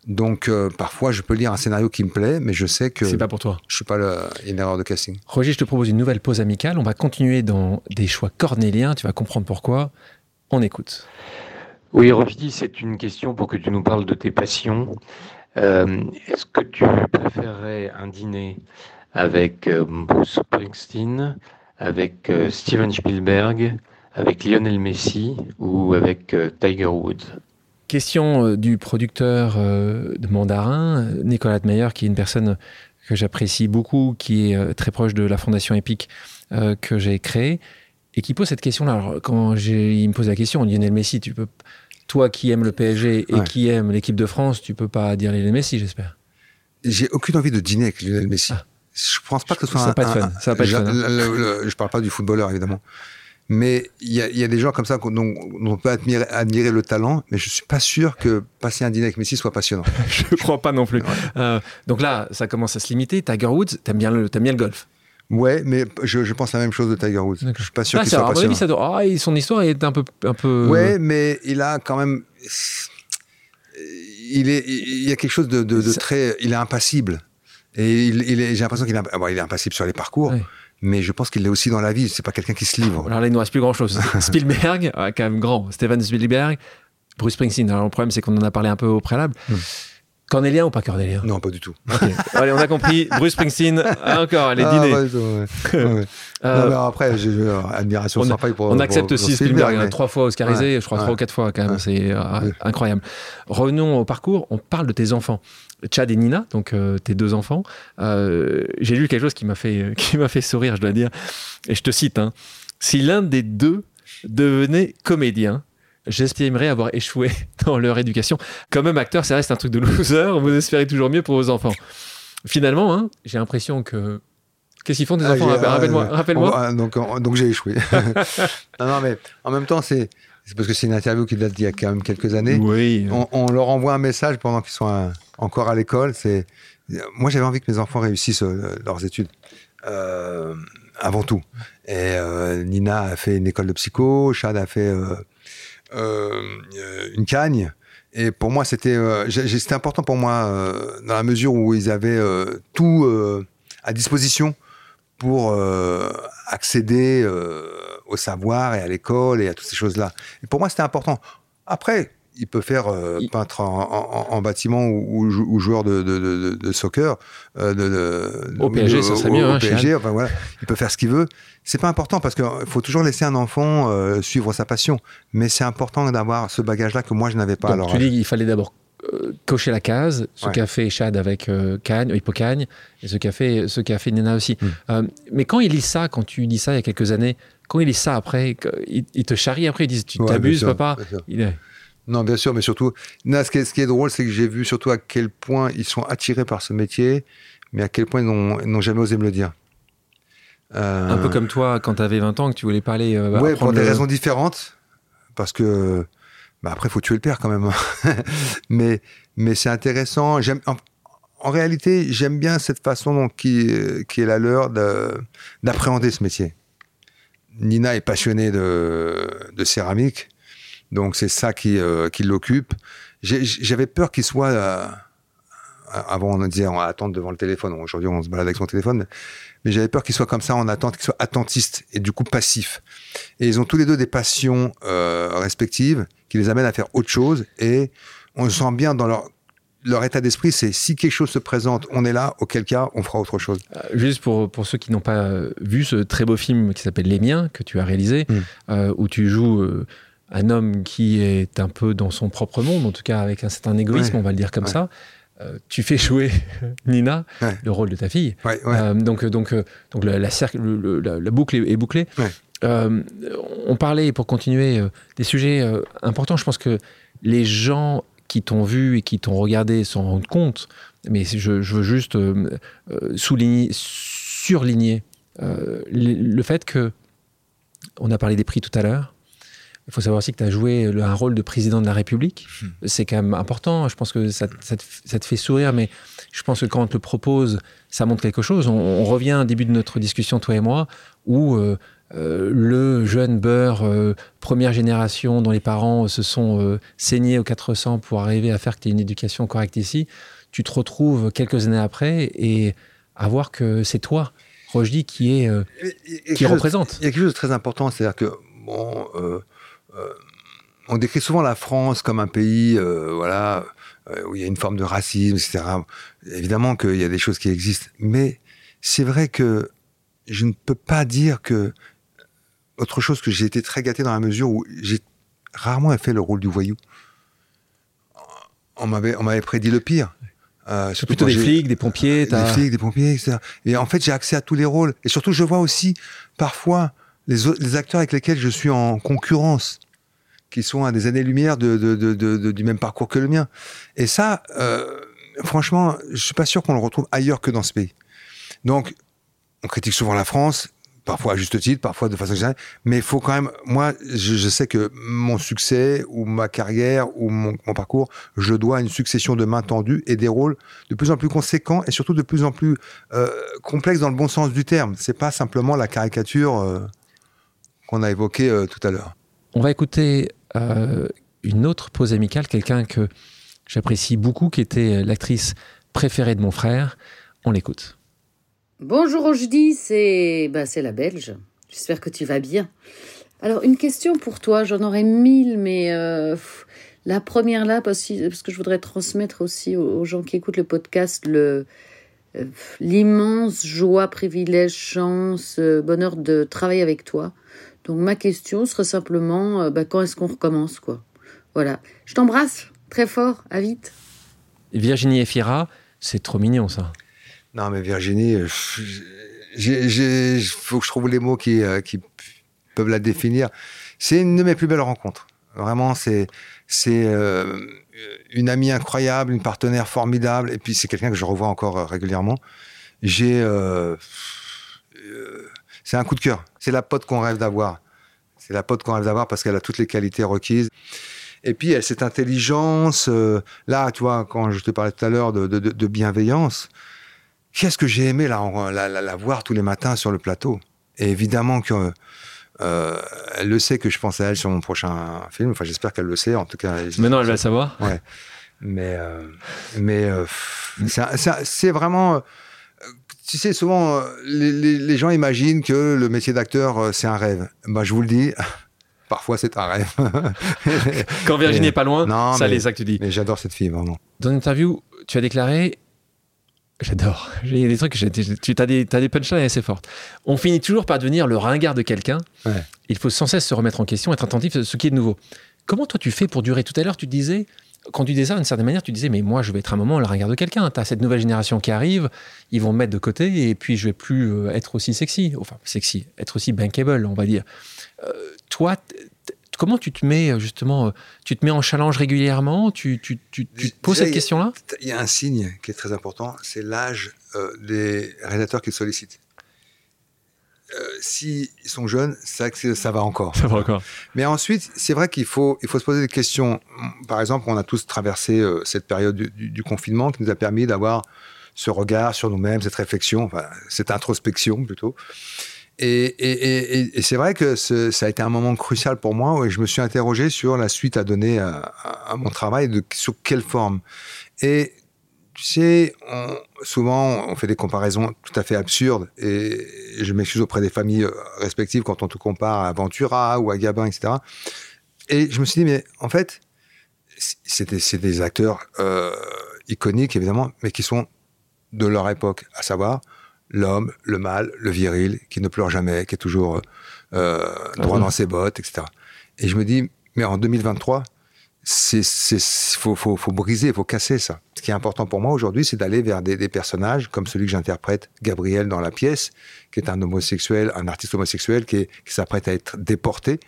Donc, euh, parfois, je peux lire un scénario qui me plaît, mais je sais que c'est pas pour toi. je suis pas le, une erreur de casting. Roger, je te propose une nouvelle pause amicale. On va continuer dans des choix cornéliens. Tu vas comprendre pourquoi. On écoute. Oui, Rochdy, c'est une question pour que tu nous parles de tes passions. Euh, Est-ce que tu préférerais un dîner avec euh, Bruce Springsteen, avec euh, Steven Spielberg, avec Lionel Messi ou avec Tiger Woods? Question du producteur de Mandarin, Nicolas Meyer, qui est une personne que j'apprécie beaucoup, qui est très proche de la fondation Epic que j'ai créée, et qui pose cette question-là. Alors, quand j'ai- il me pose la question, Lionel Messi, tu peux, toi qui aimes le PSG et Ouais. qui aime l'équipe de France, tu peux pas dire Lionel Messi, j'espère. J'ai aucune envie de dîner avec Lionel Messi. Ah. Je pense pas que ce soit un, pas être un- fun. Ça va pas être je, fun, hein. le- le- le- je parle pas du footballeur évidemment, mais il y a, il y a des gens comme ça dont, dont on peut admirer, admirer le talent, mais je suis pas sûr que passer un dîner avec Messi soit passionnant. Je crois pas non plus. Ouais. Euh, donc là, ça commence à se limiter. Tiger Woods, t'aimes bien le, t'aimes bien le golf. Ouais, mais je, je pense la même chose de Tiger Woods. Je suis pas sûr Ah, qu'il soit avis, ça doit- ah, son histoire est un peu, un peu. Ouais, mais il a quand même, il est, il y a quelque chose de, de- de Ça- très, il est impassible. Et il, il est, j'ai l'impression qu'il est, bon, il est impassible sur les parcours, Ouais. mais je pense qu'il l'est aussi dans la vie. C'est pas quelqu'un qui se livre. Alors là, il ne nous reste plus grand-chose. Spielberg, ah, quand même grand. Steven Spielberg, Bruce Springsteen. Alors le problème, c'est qu'on en a parlé un peu au préalable. Hmm. Cornélien ou pas Cornélien Non, pas du tout. Ok. Allez, on a compris. Bruce Springsteen, encore, les Ah, dîners. ouais, ouais, ouais. Euh, non, mais après, j'ai euh, admiration on- faille pour. on accepte pour aussi Spielberg, hein, mais- trois fois oscarisé, Ouais, je crois trois ou quatre fois quand même, c'est euh, incroyable. Revenons au parcours, on parle de tes enfants. Chad et Nina, donc euh, tes deux enfants. Euh, J'ai lu quelque chose qui m'a fait, qui m'a fait sourire, je dois dire, et je te cite. hein. Si l'un des deux devenait comédien, j'estimerais avoir échoué dans leur éducation. Quand même acteur, ça reste un truc de loser, vous espérez toujours mieux pour vos enfants. Finalement, hein, j'ai l'impression que... Qu'est-ce qu'ils font des Ah, enfants? Rappelle-moi. euh, ah, donc, on- donc j'ai échoué. non, non, mais en même temps, c'est parce que c'est une interview qui date d'il y a quand même quelques années. Oui. On, on leur envoie un message pendant qu'ils sont à- encore à l'école. C'est moi j'avais envie que mes enfants réussissent euh, leurs études euh, avant tout. Et euh, Nina a fait une école de psycho, Chad a fait euh, euh, une cagne. Et pour moi, c'était euh, c'était important pour moi euh, dans la mesure où ils avaient euh, tout euh, à disposition pour euh, accéder euh, au savoir et à l'école et à toutes ces choses-là. Et pour moi, c'était important. Après, il peut faire euh, Il- peintre en, en- en bâtiment ou, ou jou- ou joueur de, de- de- de soccer. euh, Au PSG, ça serait mieux, Au hein, PSG, enfin voilà, il peut faire ce qu'il veut. C'est pas important parce qu'il faut toujours laisser un enfant euh, suivre sa passion. Mais c'est important d'avoir ce bagage-là que moi je n'avais pas. Donc, alors, tu dis qu'il fallait d'abord euh, cocher la case, ce Ouais. qu'a fait Chad avec euh, Cagne, Hippocagne, et ce qu'a fait, ce qu'a fait Nina aussi. Mm. Euh, mais quand il lit ça, quand tu dis ça il y a quelques années, quand il lit ça après, il, te charrie après, il dit Tu Ouais, t'abuses, papa il Non, bien sûr, mais surtout, non, ce, qui est, ce qui est drôle, c'est que j'ai vu surtout à quel point ils sont attirés par ce métier, mais à quel point ils n'ont jamais osé me le dire. Euh, Un peu comme toi, quand tu avais 20 ans, que tu voulais parler. euh, ouais, pour des le- raisons différentes, parce que bah après, faut tuer le père quand même. mais mais c'est intéressant. J'aime. En, en réalité, j'aime bien cette façon donc, qui, qui est la leur de- d'appréhender ce métier. Nina est passionnée de, de céramique, donc c'est ça qui, euh, qui l'occupe. J'avais peur qu'il soit. euh, avant, on disait en attente devant le téléphone. Aujourd'hui, on se balade avec son téléphone. Mais, mais j'avais peur qu'il soit comme ça en attente, qu'il soit attentiste et du coup passif. Et ils ont tous les deux des passions euh, respectives qui les amènent à faire autre chose. Et on se sent bien dans leur, leur état d'esprit. C'est si quelque chose se présente, on est là. Auquel cas, on fera autre chose. Juste pour, pour ceux qui n'ont pas vu ce très beau film qui s'appelle Les Miens, que tu as réalisé, Mm. euh, où tu joues euh, un homme qui est un peu dans son propre monde, en tout cas avec un certain égoïsme, Ouais. on va le dire comme Ouais. ça. Euh, tu fais jouer Nina, Ouais. le rôle de ta fille. Euh, donc, donc, donc la, la cercle- le- le- la- la boucle est, est bouclée. Euh, on parlait, pour continuer, euh, des sujets importants. Je pense que les gens qui t'ont vu et qui t'ont regardé s'en rendent compte. Mais je, je veux juste souligner, surligner le, le fait que, on a parlé des prix tout à l'heure, il faut savoir aussi que tu as joué le- un rôle de président de la République. C'est quand même important. Je pense que ça, ça te, ça te fait sourire, mais je pense que quand on te le propose, ça montre quelque chose. On, on revient au début de notre discussion, toi et moi, où euh, euh, le jeune beurre, euh, première génération, dont les parents se sont saignés aux 400 pour arriver à faire que tu aies une éducation correcte ici, tu te retrouves quelques années après et à voir que c'est toi, Rojdi, qui, est, qui représente. Il y a quelque chose de très important, c'est-à-dire que bon, on décrit souvent la France comme un pays, euh, voilà, euh, où il y a une forme de racisme, etc. Évidemment qu'il y a des choses qui existent, mais c'est vrai que je ne peux pas dire que autre chose que j'ai été très gâté dans la mesure où j'ai rarement fait le rôle du voyou. On m'avait, on m'avait prédit le pire. Euh, surtout plutôt des flics, des pompiers. des flics, des pompiers, etc. Et en fait, j'ai accès à tous les rôles. Et surtout, je vois aussi parfois les, acteurs avec lesquels je suis en concurrence, qui sont à des années-lumière du même parcours que le mien. Et ça, euh, franchement, je suis pas sûr qu'on le retrouve ailleurs que dans ce pays. Donc, on critique souvent la France, parfois à juste titre, parfois de façon générale, mais il faut quand même, moi, je, sais que mon succès ou ma carrière ou mon, mon parcours, je dois à une succession de mains tendues et des rôles de plus en plus conséquents et surtout de plus en plus euh, complexes dans le bon sens du terme. C'est pas simplement la caricature euh, qu'on a évoquée euh, tout à l'heure. On va écouter euh, une autre pause amicale, quelqu'un que j'apprécie beaucoup, qui était l'actrice préférée de mon frère. On l'écoute. Bonjour Ojdi, c'est bah, c'est la Belge. J'espère que tu vas bien. Alors une question pour toi, j'en aurais mille, mais euh, pff, la première là, parce, que- parce que je voudrais transmettre aussi aux, aux gens qui écoutent le podcast le euh, l'immense joie, privilège, chance, euh, bonheur de travailler avec toi. Donc ma question serait simplement, euh, bah, quand est-ce qu'on recommence quoi? Voilà. Je t'embrasse très fort, à vite. Virginie Efira, c'est trop mignon ça. Non, mais Virginie, euh, il faut que je trouve les mots qui, euh, qui peuvent la définir. C'est une de mes plus belles rencontres. Vraiment, c'est c'est euh, une amie incroyable, une partenaire formidable, et puis c'est quelqu'un que je revois encore régulièrement. J'ai, euh, euh, c'est un coup de cœur. C'est la pote qu'on rêve d'avoir. C'est la pote qu'on rêve d'avoir parce qu'elle a toutes les qualités requises. Et puis, elle, cette intelligence, euh, là, tu vois, quand je te parlais tout à l'heure de, de, de- de bienveillance, qu'est-ce que j'ai aimé la, la, la, la voir tous les matins sur le plateau? Et évidemment que euh, elle le sait que je pense à elle sur mon prochain film. Enfin, j'espère qu'elle le sait. En tout cas, Maintenant, elle va le savoir. mais euh, mais euh, c'est vraiment. Tu sais, souvent, euh, les, les- les gens imaginent que le métier d'acteur, euh, c'est un rêve. Ben, je vous le dis, parfois c'est un rêve. Quand Virginie n'est pas loin, Non, ça, mais- les ça que tu dis. Mais j'adore cette fille, vraiment. Dans l'interview, tu as déclaré. J'adore. Il y a des trucs que j'ai- tu as des, t'as des punchlines assez fortes. On finit toujours par devenir le ringard de quelqu'un. Ouais. Il faut sans cesse se remettre en question, être attentif à ce qui est de nouveau. Comment toi tu fais pour durer? Tout à l'heure, tu disais quand tu disais ça, d'une certaine manière, tu disais, mais moi, je vais être un moment à la regard de quelqu'un. Tu as cette nouvelle génération qui arrive, ils vont me mettre de côté, et puis je vais plus euh, être aussi sexy. Enfin, sexy, être aussi bankable, on va dire. Euh, toi, comment tu te mets, justement, tu te mets en challenge régulièrement? Tu, tu, tu, tu te poses cette question-là? Il y a un signe qui est très important, c'est l'âge des réalisateurs qui sollicitent. Euh, s'ils sont jeunes, ça, ça va encore. Ça va encore. Mais ensuite, c'est vrai qu'il faut, il faut se poser des questions. Par exemple, on a tous traversé euh, cette période du, confinement qui nous a permis d'avoir ce regard sur nous-mêmes, cette réflexion, enfin, cette introspection plutôt. Et, et, et, c'est vrai que ça a été un moment crucial pour moi où je me suis interrogé sur la suite à donner à, à mon travail, de, sur quelle forme. Et tu sais, souvent, on fait des comparaisons tout à fait absurdes et je m'excuse auprès des familles euh, respectives quand on te compare à Ventura ou à Gabin, etc. Et je me suis dit, mais en fait, c'est des, acteurs euh, iconiques, évidemment, mais qui sont de leur époque, à savoir l'homme, le mâle, le viril, qui ne pleure jamais, qui est toujours euh, droit dans ses bottes, etc. Et je me dis, mais en 2023, c'est faut, faut, faut, briser, faut casser ça. Ce qui est important pour moi aujourd'hui, c'est d'aller vers des, personnages comme celui que j'interprète, Gabriel dans la pièce, qui est un homosexuel, un artiste homosexuel qui, s'apprête à être déporté.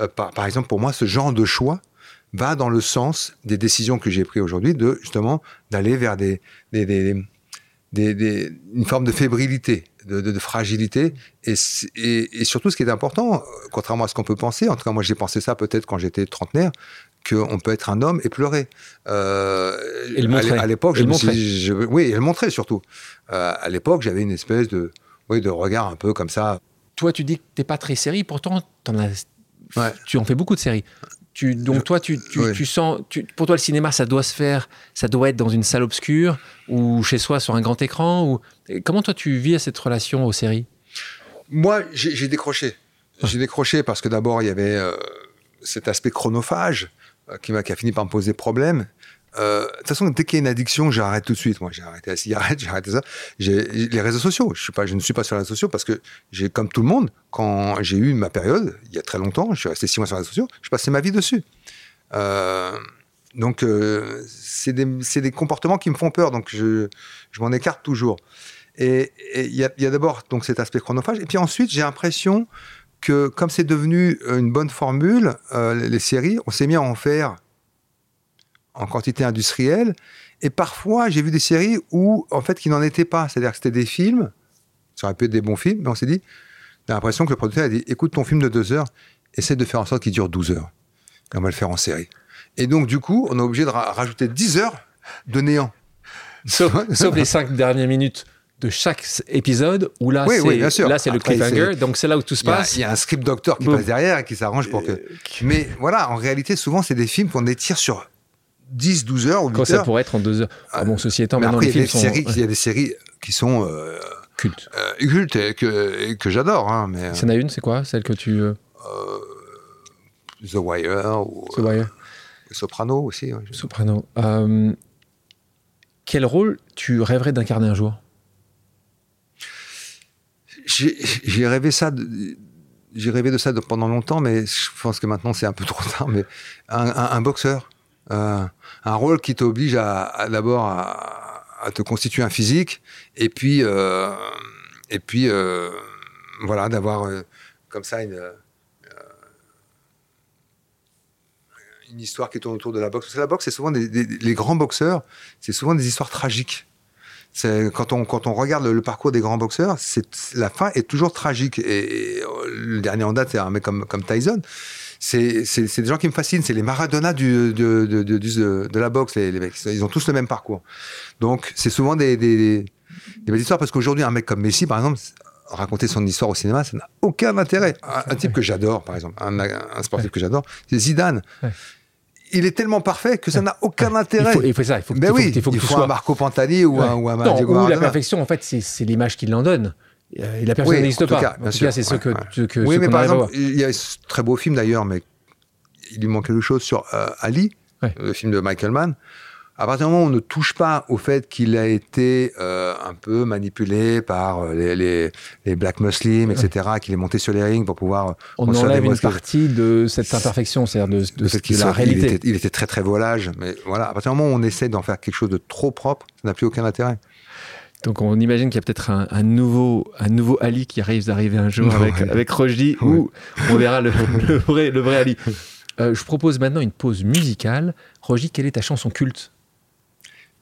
Euh, par, exemple, pour moi, ce genre de choix va dans le sens des décisions que j'ai prises aujourd'hui, de justement d'aller vers une forme de fébrilité, de, fragilité. Et, surtout, ce qui est important, contrairement à ce qu'on peut penser, en tout cas, moi j'ai pensé ça peut-être quand j'étais trentenaire, qu'on peut être un homme et pleurer. Euh, et le montrer. À l'époque, je, je, oui, et le montrer surtout. Euh, à l'époque, j'avais une espèce de, oui, de regard un peu comme ça. Toi, tu dis que t'es pas très série, pourtant, en as, tu en fais beaucoup de séries. Tu, donc toi, tu, tu, sens, pour toi, le cinéma, ça doit se faire, ça doit être dans une salle obscure ou chez soi sur un grand écran. Ou comment toi, tu vis à cette relation aux séries? Moi, j'ai décroché. J'ai décroché parce que d'abord, il y avait euh, cet aspect chronophage. Euh, qui, a fini par me poser problème. Euh, de toute façon, dès qu'il y a une addiction, j'arrête tout de suite. Moi, j'ai arrêté la cigarette, j'ai arrêté ça. Les réseaux sociaux. Je ne suis pas sur les réseaux sociaux parce que comme tout le monde, quand j'ai eu ma période, il y a très longtemps, je suis resté six mois sur les réseaux sociaux, je passais ma vie dessus. Euh, donc, c'est des, comportements qui me font peur. Donc, je, m'en écarte toujours. Et il y a, a d'abord donc cet aspect chronophage. Et puis ensuite, j'ai l'impression que comme c'est devenu une bonne formule, euh, les séries, on s'est mis à en faire en quantité industrielle. Et parfois, j'ai vu des séries où, en fait, qui n'en étaient pas. C'est-à-dire que c'était des films, ça aurait pu être des bons films, mais on s'est dit, on a l'impression que le producteur a dit, écoute ton film de deux heures, essaie de faire en sorte qu'il dure 12 heures. Et on va le faire en série. Et donc, du coup, on est obligé de rajouter 10 heures de néant. Sauf, sauf les cinq dernières minutes de chaque épisode où là c'est là c'est le cliffhanger. Donc c'est là où tout se passe. il y, a un script doctor qui passe derrière et qui s'arrange pour que euh, mais voilà en réalité souvent c'est des films qu'on étire sur 10 12 heures ou 8 Quand ça pourrait être en 2 heures. Ah bon ceci étant maintenant les films sont... il y a des séries qui sont euh, cultes. euh, cultes et que, que j'adore hein, mais c'est en a une c'est quoi? Celle que tu euh... The Wire ou The Wire. Soprano aussi Soprano. Quel rôle tu rêverais d'incarner un jour? J'ai rêvé ça. j'ai rêvé de ça pendant longtemps, mais je pense que maintenant c'est un peu trop tard. Mais un, boxeur, euh, un rôle qui t'oblige à, d'abord à, te constituer un physique, et puis euh, et puis euh, voilà d'avoir comme ça une une histoire qui tourne autour de la boxe. Parce que la boxe, c'est souvent des, les grands boxeurs, c'est souvent des histoires tragiques quand on quand on regarde le, parcours des grands boxeurs, la fin est toujours tragique. Et, le dernier en date, c'est un mec comme comme Tyson. C'est c'est des gens qui me fascinent. C'est les Maradona du de la boxe. Les, mecs, ils ont tous le même parcours. Donc c'est souvent des, des des belles histoires parce qu'aujourd'hui un mec comme Messi, par exemple, raconter son histoire au cinéma, ça n'a aucun intérêt. Un, type que j'adore, par exemple, un, un sportif que j'adore, c'est Zidane il est tellement parfait que ça n'a aucun intérêt. Il faut, ça, il faut, ben oui, il faut, il faut un Marco Pantani ou un, ou un non, ou la perfection, en fait, c'est l'image qu'il en donne. Euh, et la perfection n'existe pas. Cas, en tout cas, c'est ce que, que Oui, mais par exemple, il y a ce très beau film d'ailleurs, mais il lui manque quelque chose sur euh, Ali, le film de Michael Mann. À partir du moment où on ne touche pas au fait qu'il a été euh, un peu manipulé par euh, les, les, les black muslims, etc., qu'il est monté sur les rings pour pouvoir On enlève une partie de cette imperfection, c'est-à-dire de, de, de qu'il la soit- il réalité. était, il était très très volage, mais voilà. À partir du moment où on essaie d'en faire quelque chose de trop propre, ça n'a plus aucun intérêt. Donc on imagine qu'il y a peut-être un, un nouveau, un nouveau Ali qui arrive d'arriver un jour avec, avec Rojdi, Ouais. où on verra le, le vrai, le vrai Ali. Euh, je propose maintenant une pause musicale. Rojdi, quelle est ta chanson culte?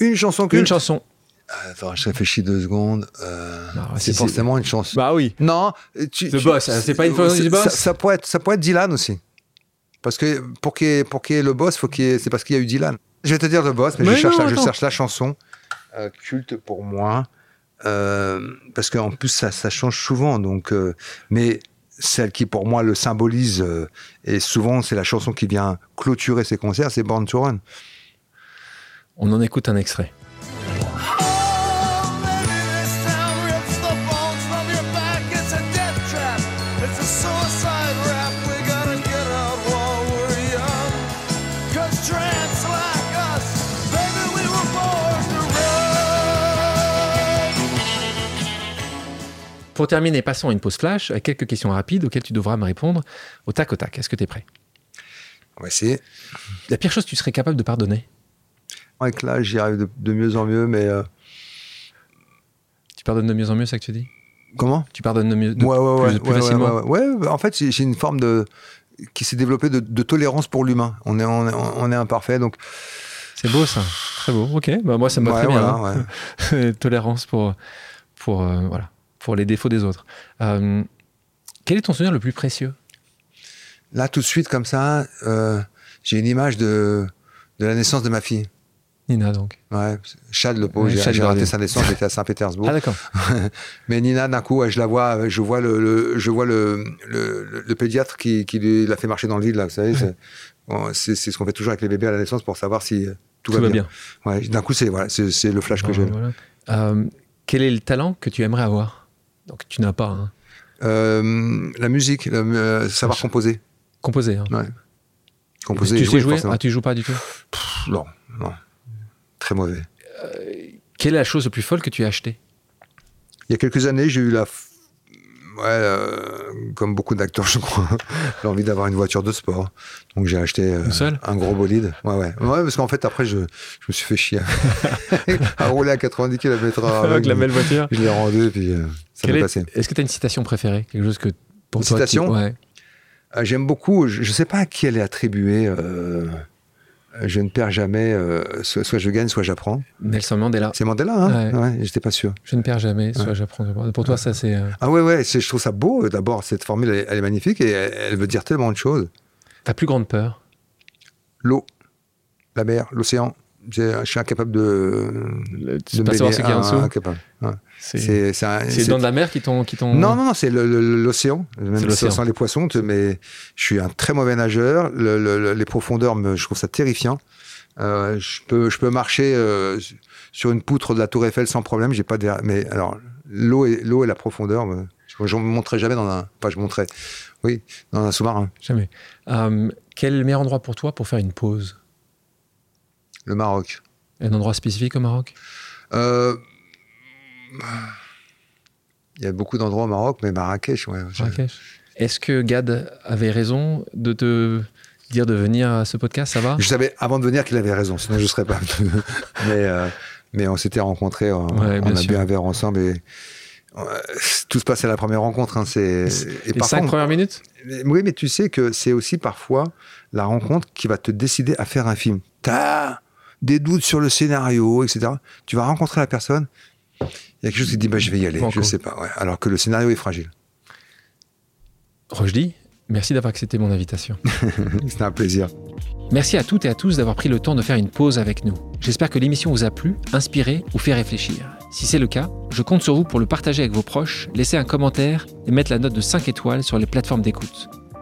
Une chanson que Une chanson. Attends, je réfléchis deux secondes. Euh, Non, c'est si, forcément une chanson. Bah oui. Non, tu, The tu- Boss, hein, c'est pas une chanson du Boss ça, ça pourrait être, ça pourrait être Dylan aussi. Parce que pour qu'il y ait, pour qu'il y ait le boss, faut qu'il y ait- c'est parce qu'il y a eu Dylan. Je vais te dire The Boss, mais, Mais je, cherche non, la, je attends. cherche la chanson euh, culte pour moi. Euh, parce qu'en plus, ça, ça change souvent. Donc, euh, mais celle qui, pour moi, le symbolise, euh, et souvent, c'est la chanson qui vient clôturer ces concerts, c'est Born to Run. On en écoute un extrait. Pour terminer, passons à une pause flash avec quelques questions rapides auxquelles tu devras me répondre au tac au tac. Est-ce que tu es prêt? On va essayer. La pire chose que tu serais capable de pardonner? Avec là, j'y arrive de, de mieux en mieux, mais euh, Tu pardonnes de mieux en mieux, c'est ça que tu dis? Comment? Tu pardonnes de mieux de ouais, ouais, plus, ouais, plus ouais, facilement? en fait, j'ai une forme de qui s'est développée de, de tolérance pour l'humain. On est, on, est, on est imparfait, donc C'est beau ça. Très beau. Ok. Bah, moi, ça me va très bien. hein. Tolérance pour, pour, euh, voilà, pour les défauts des autres. Euh, quel est ton souvenir le plus précieux? Là, tout de suite, comme ça, j'ai une image de, de la naissance de ma fille. Nina, donc. Ouais, Chad, le pauvre, j'ai raté sa naissance, j'étais à Saint-Pétersbourg. Ah, d'accord. Mais Nina, d'un coup, je la vois, je vois le, le- je vois le, le, pédiatre qui, qui lui- l'a fait marcher dans le vide, là, vous savez. c'est- bon, ce qu'on fait toujours avec les bébés à la naissance pour savoir si euh, tout, Tout va bien. Ouais, d'un coup, c'est voilà, le flash que j'ai. Voilà. Euh, quel est le talent que tu aimerais avoir? Donc, tu n'as pas. Hein. Euh, la musique, euh, savoir composer. Composer. Hein. Ouais. Composer tu sais jouer? Ah, tu joues pas du tout? Pff, Non, non. Très mauvais. Quelle est la chose la plus folle que tu as achetée? Il y a quelques années, j'ai eu la. f- Ouais, euh, comme beaucoup d'acteurs, je crois, l'envie d'avoir une voiture de sport. Donc j'ai acheté euh, un gros bolide. Ouais, ouais. Ouais, parce qu'en fait, après, je, je me suis fait chier à rouler à 90 km Avec la belle voiture Je l'ai rendu et puis euh, ça m'est est- passé. Est-ce que tu as une citation préférée? Quelque chose que pour Une toi. citation? Ouais. Euh, J'aime beaucoup, je ne sais pas à qui elle est attribuée. euh, je ne perds jamais, euh, soit, soit je gagne, soit j'apprends. Nelson Mandela. C'est Mandela, hein? Ouais. ouais. J'étais pas sûr. Je ne perds jamais, soit j'apprends. Pour toi, ça, c'est. euh, Ah ouais, ouais, je trouve ça beau. D'abord, cette formule, elle, est- elle est magnifique et elle, elle veut dire tellement de choses. ta plus grande peur? L'eau, la mer, l'océan. Je suis incapable de. Tu de pas savoir ce qu'il y a en Ah, dessous incapable. Ouais. C'est les dents de la mer qui t'ont. Non, non, non, c'est le- le- l'océan. Même l'océan. sans les poissons, mais je suis un très mauvais nageur. Le- le- le- les profondeurs, me, je trouve ça terrifiant. Euh, je peux, je peux marcher euh, sur une poutre de la Tour Eiffel sans problème. J'ai pas d'air. Mais alors, l'eau et l'eau et la profondeur, me- je ne me montrerai jamais dans un. Pas, je montrerai. Oui, dans un sous-marin. Jamais. Euh, quel le meilleur endroit pour toi pour faire une pause? Le Maroc. Un endroit spécifique au Maroc? Euh, Il y a beaucoup d'endroits au Maroc, mais Marrakech, ouais. Marrakech Est-ce que Gad avait raison de te dire de venir à ce podcast? Ça va? Je savais avant de venir qu'il avait raison, sinon je ne serais pas venu. mais, euh, mais on s'était rencontrés, on, Ouais, bien on a sûr. bu un verre ensemble et euh, tout se passe à la première rencontre. Hein, c'est, Les parfois, cinq on- premières minutes? Oui, mais tu sais que c'est aussi parfois la rencontre qui va te décider à faire un film. T'as des doutes sur le scénario, etc. Tu vas rencontrer la personne, il y a quelque chose qui te dit bah, je vais y aller, je sais pas. ouais. Alors que le scénario est fragile. Rochdi, merci d'avoir accepté mon invitation. C'était un plaisir. Merci à toutes et à tous d'avoir pris le temps de faire une pause avec nous. J'espère que l'émission vous a plu, inspiré ou fait réfléchir. Si c'est le cas, je compte sur vous pour le partager avec vos proches, laisser un commentaire et mettre la note de 5 étoiles sur les plateformes d'écoute.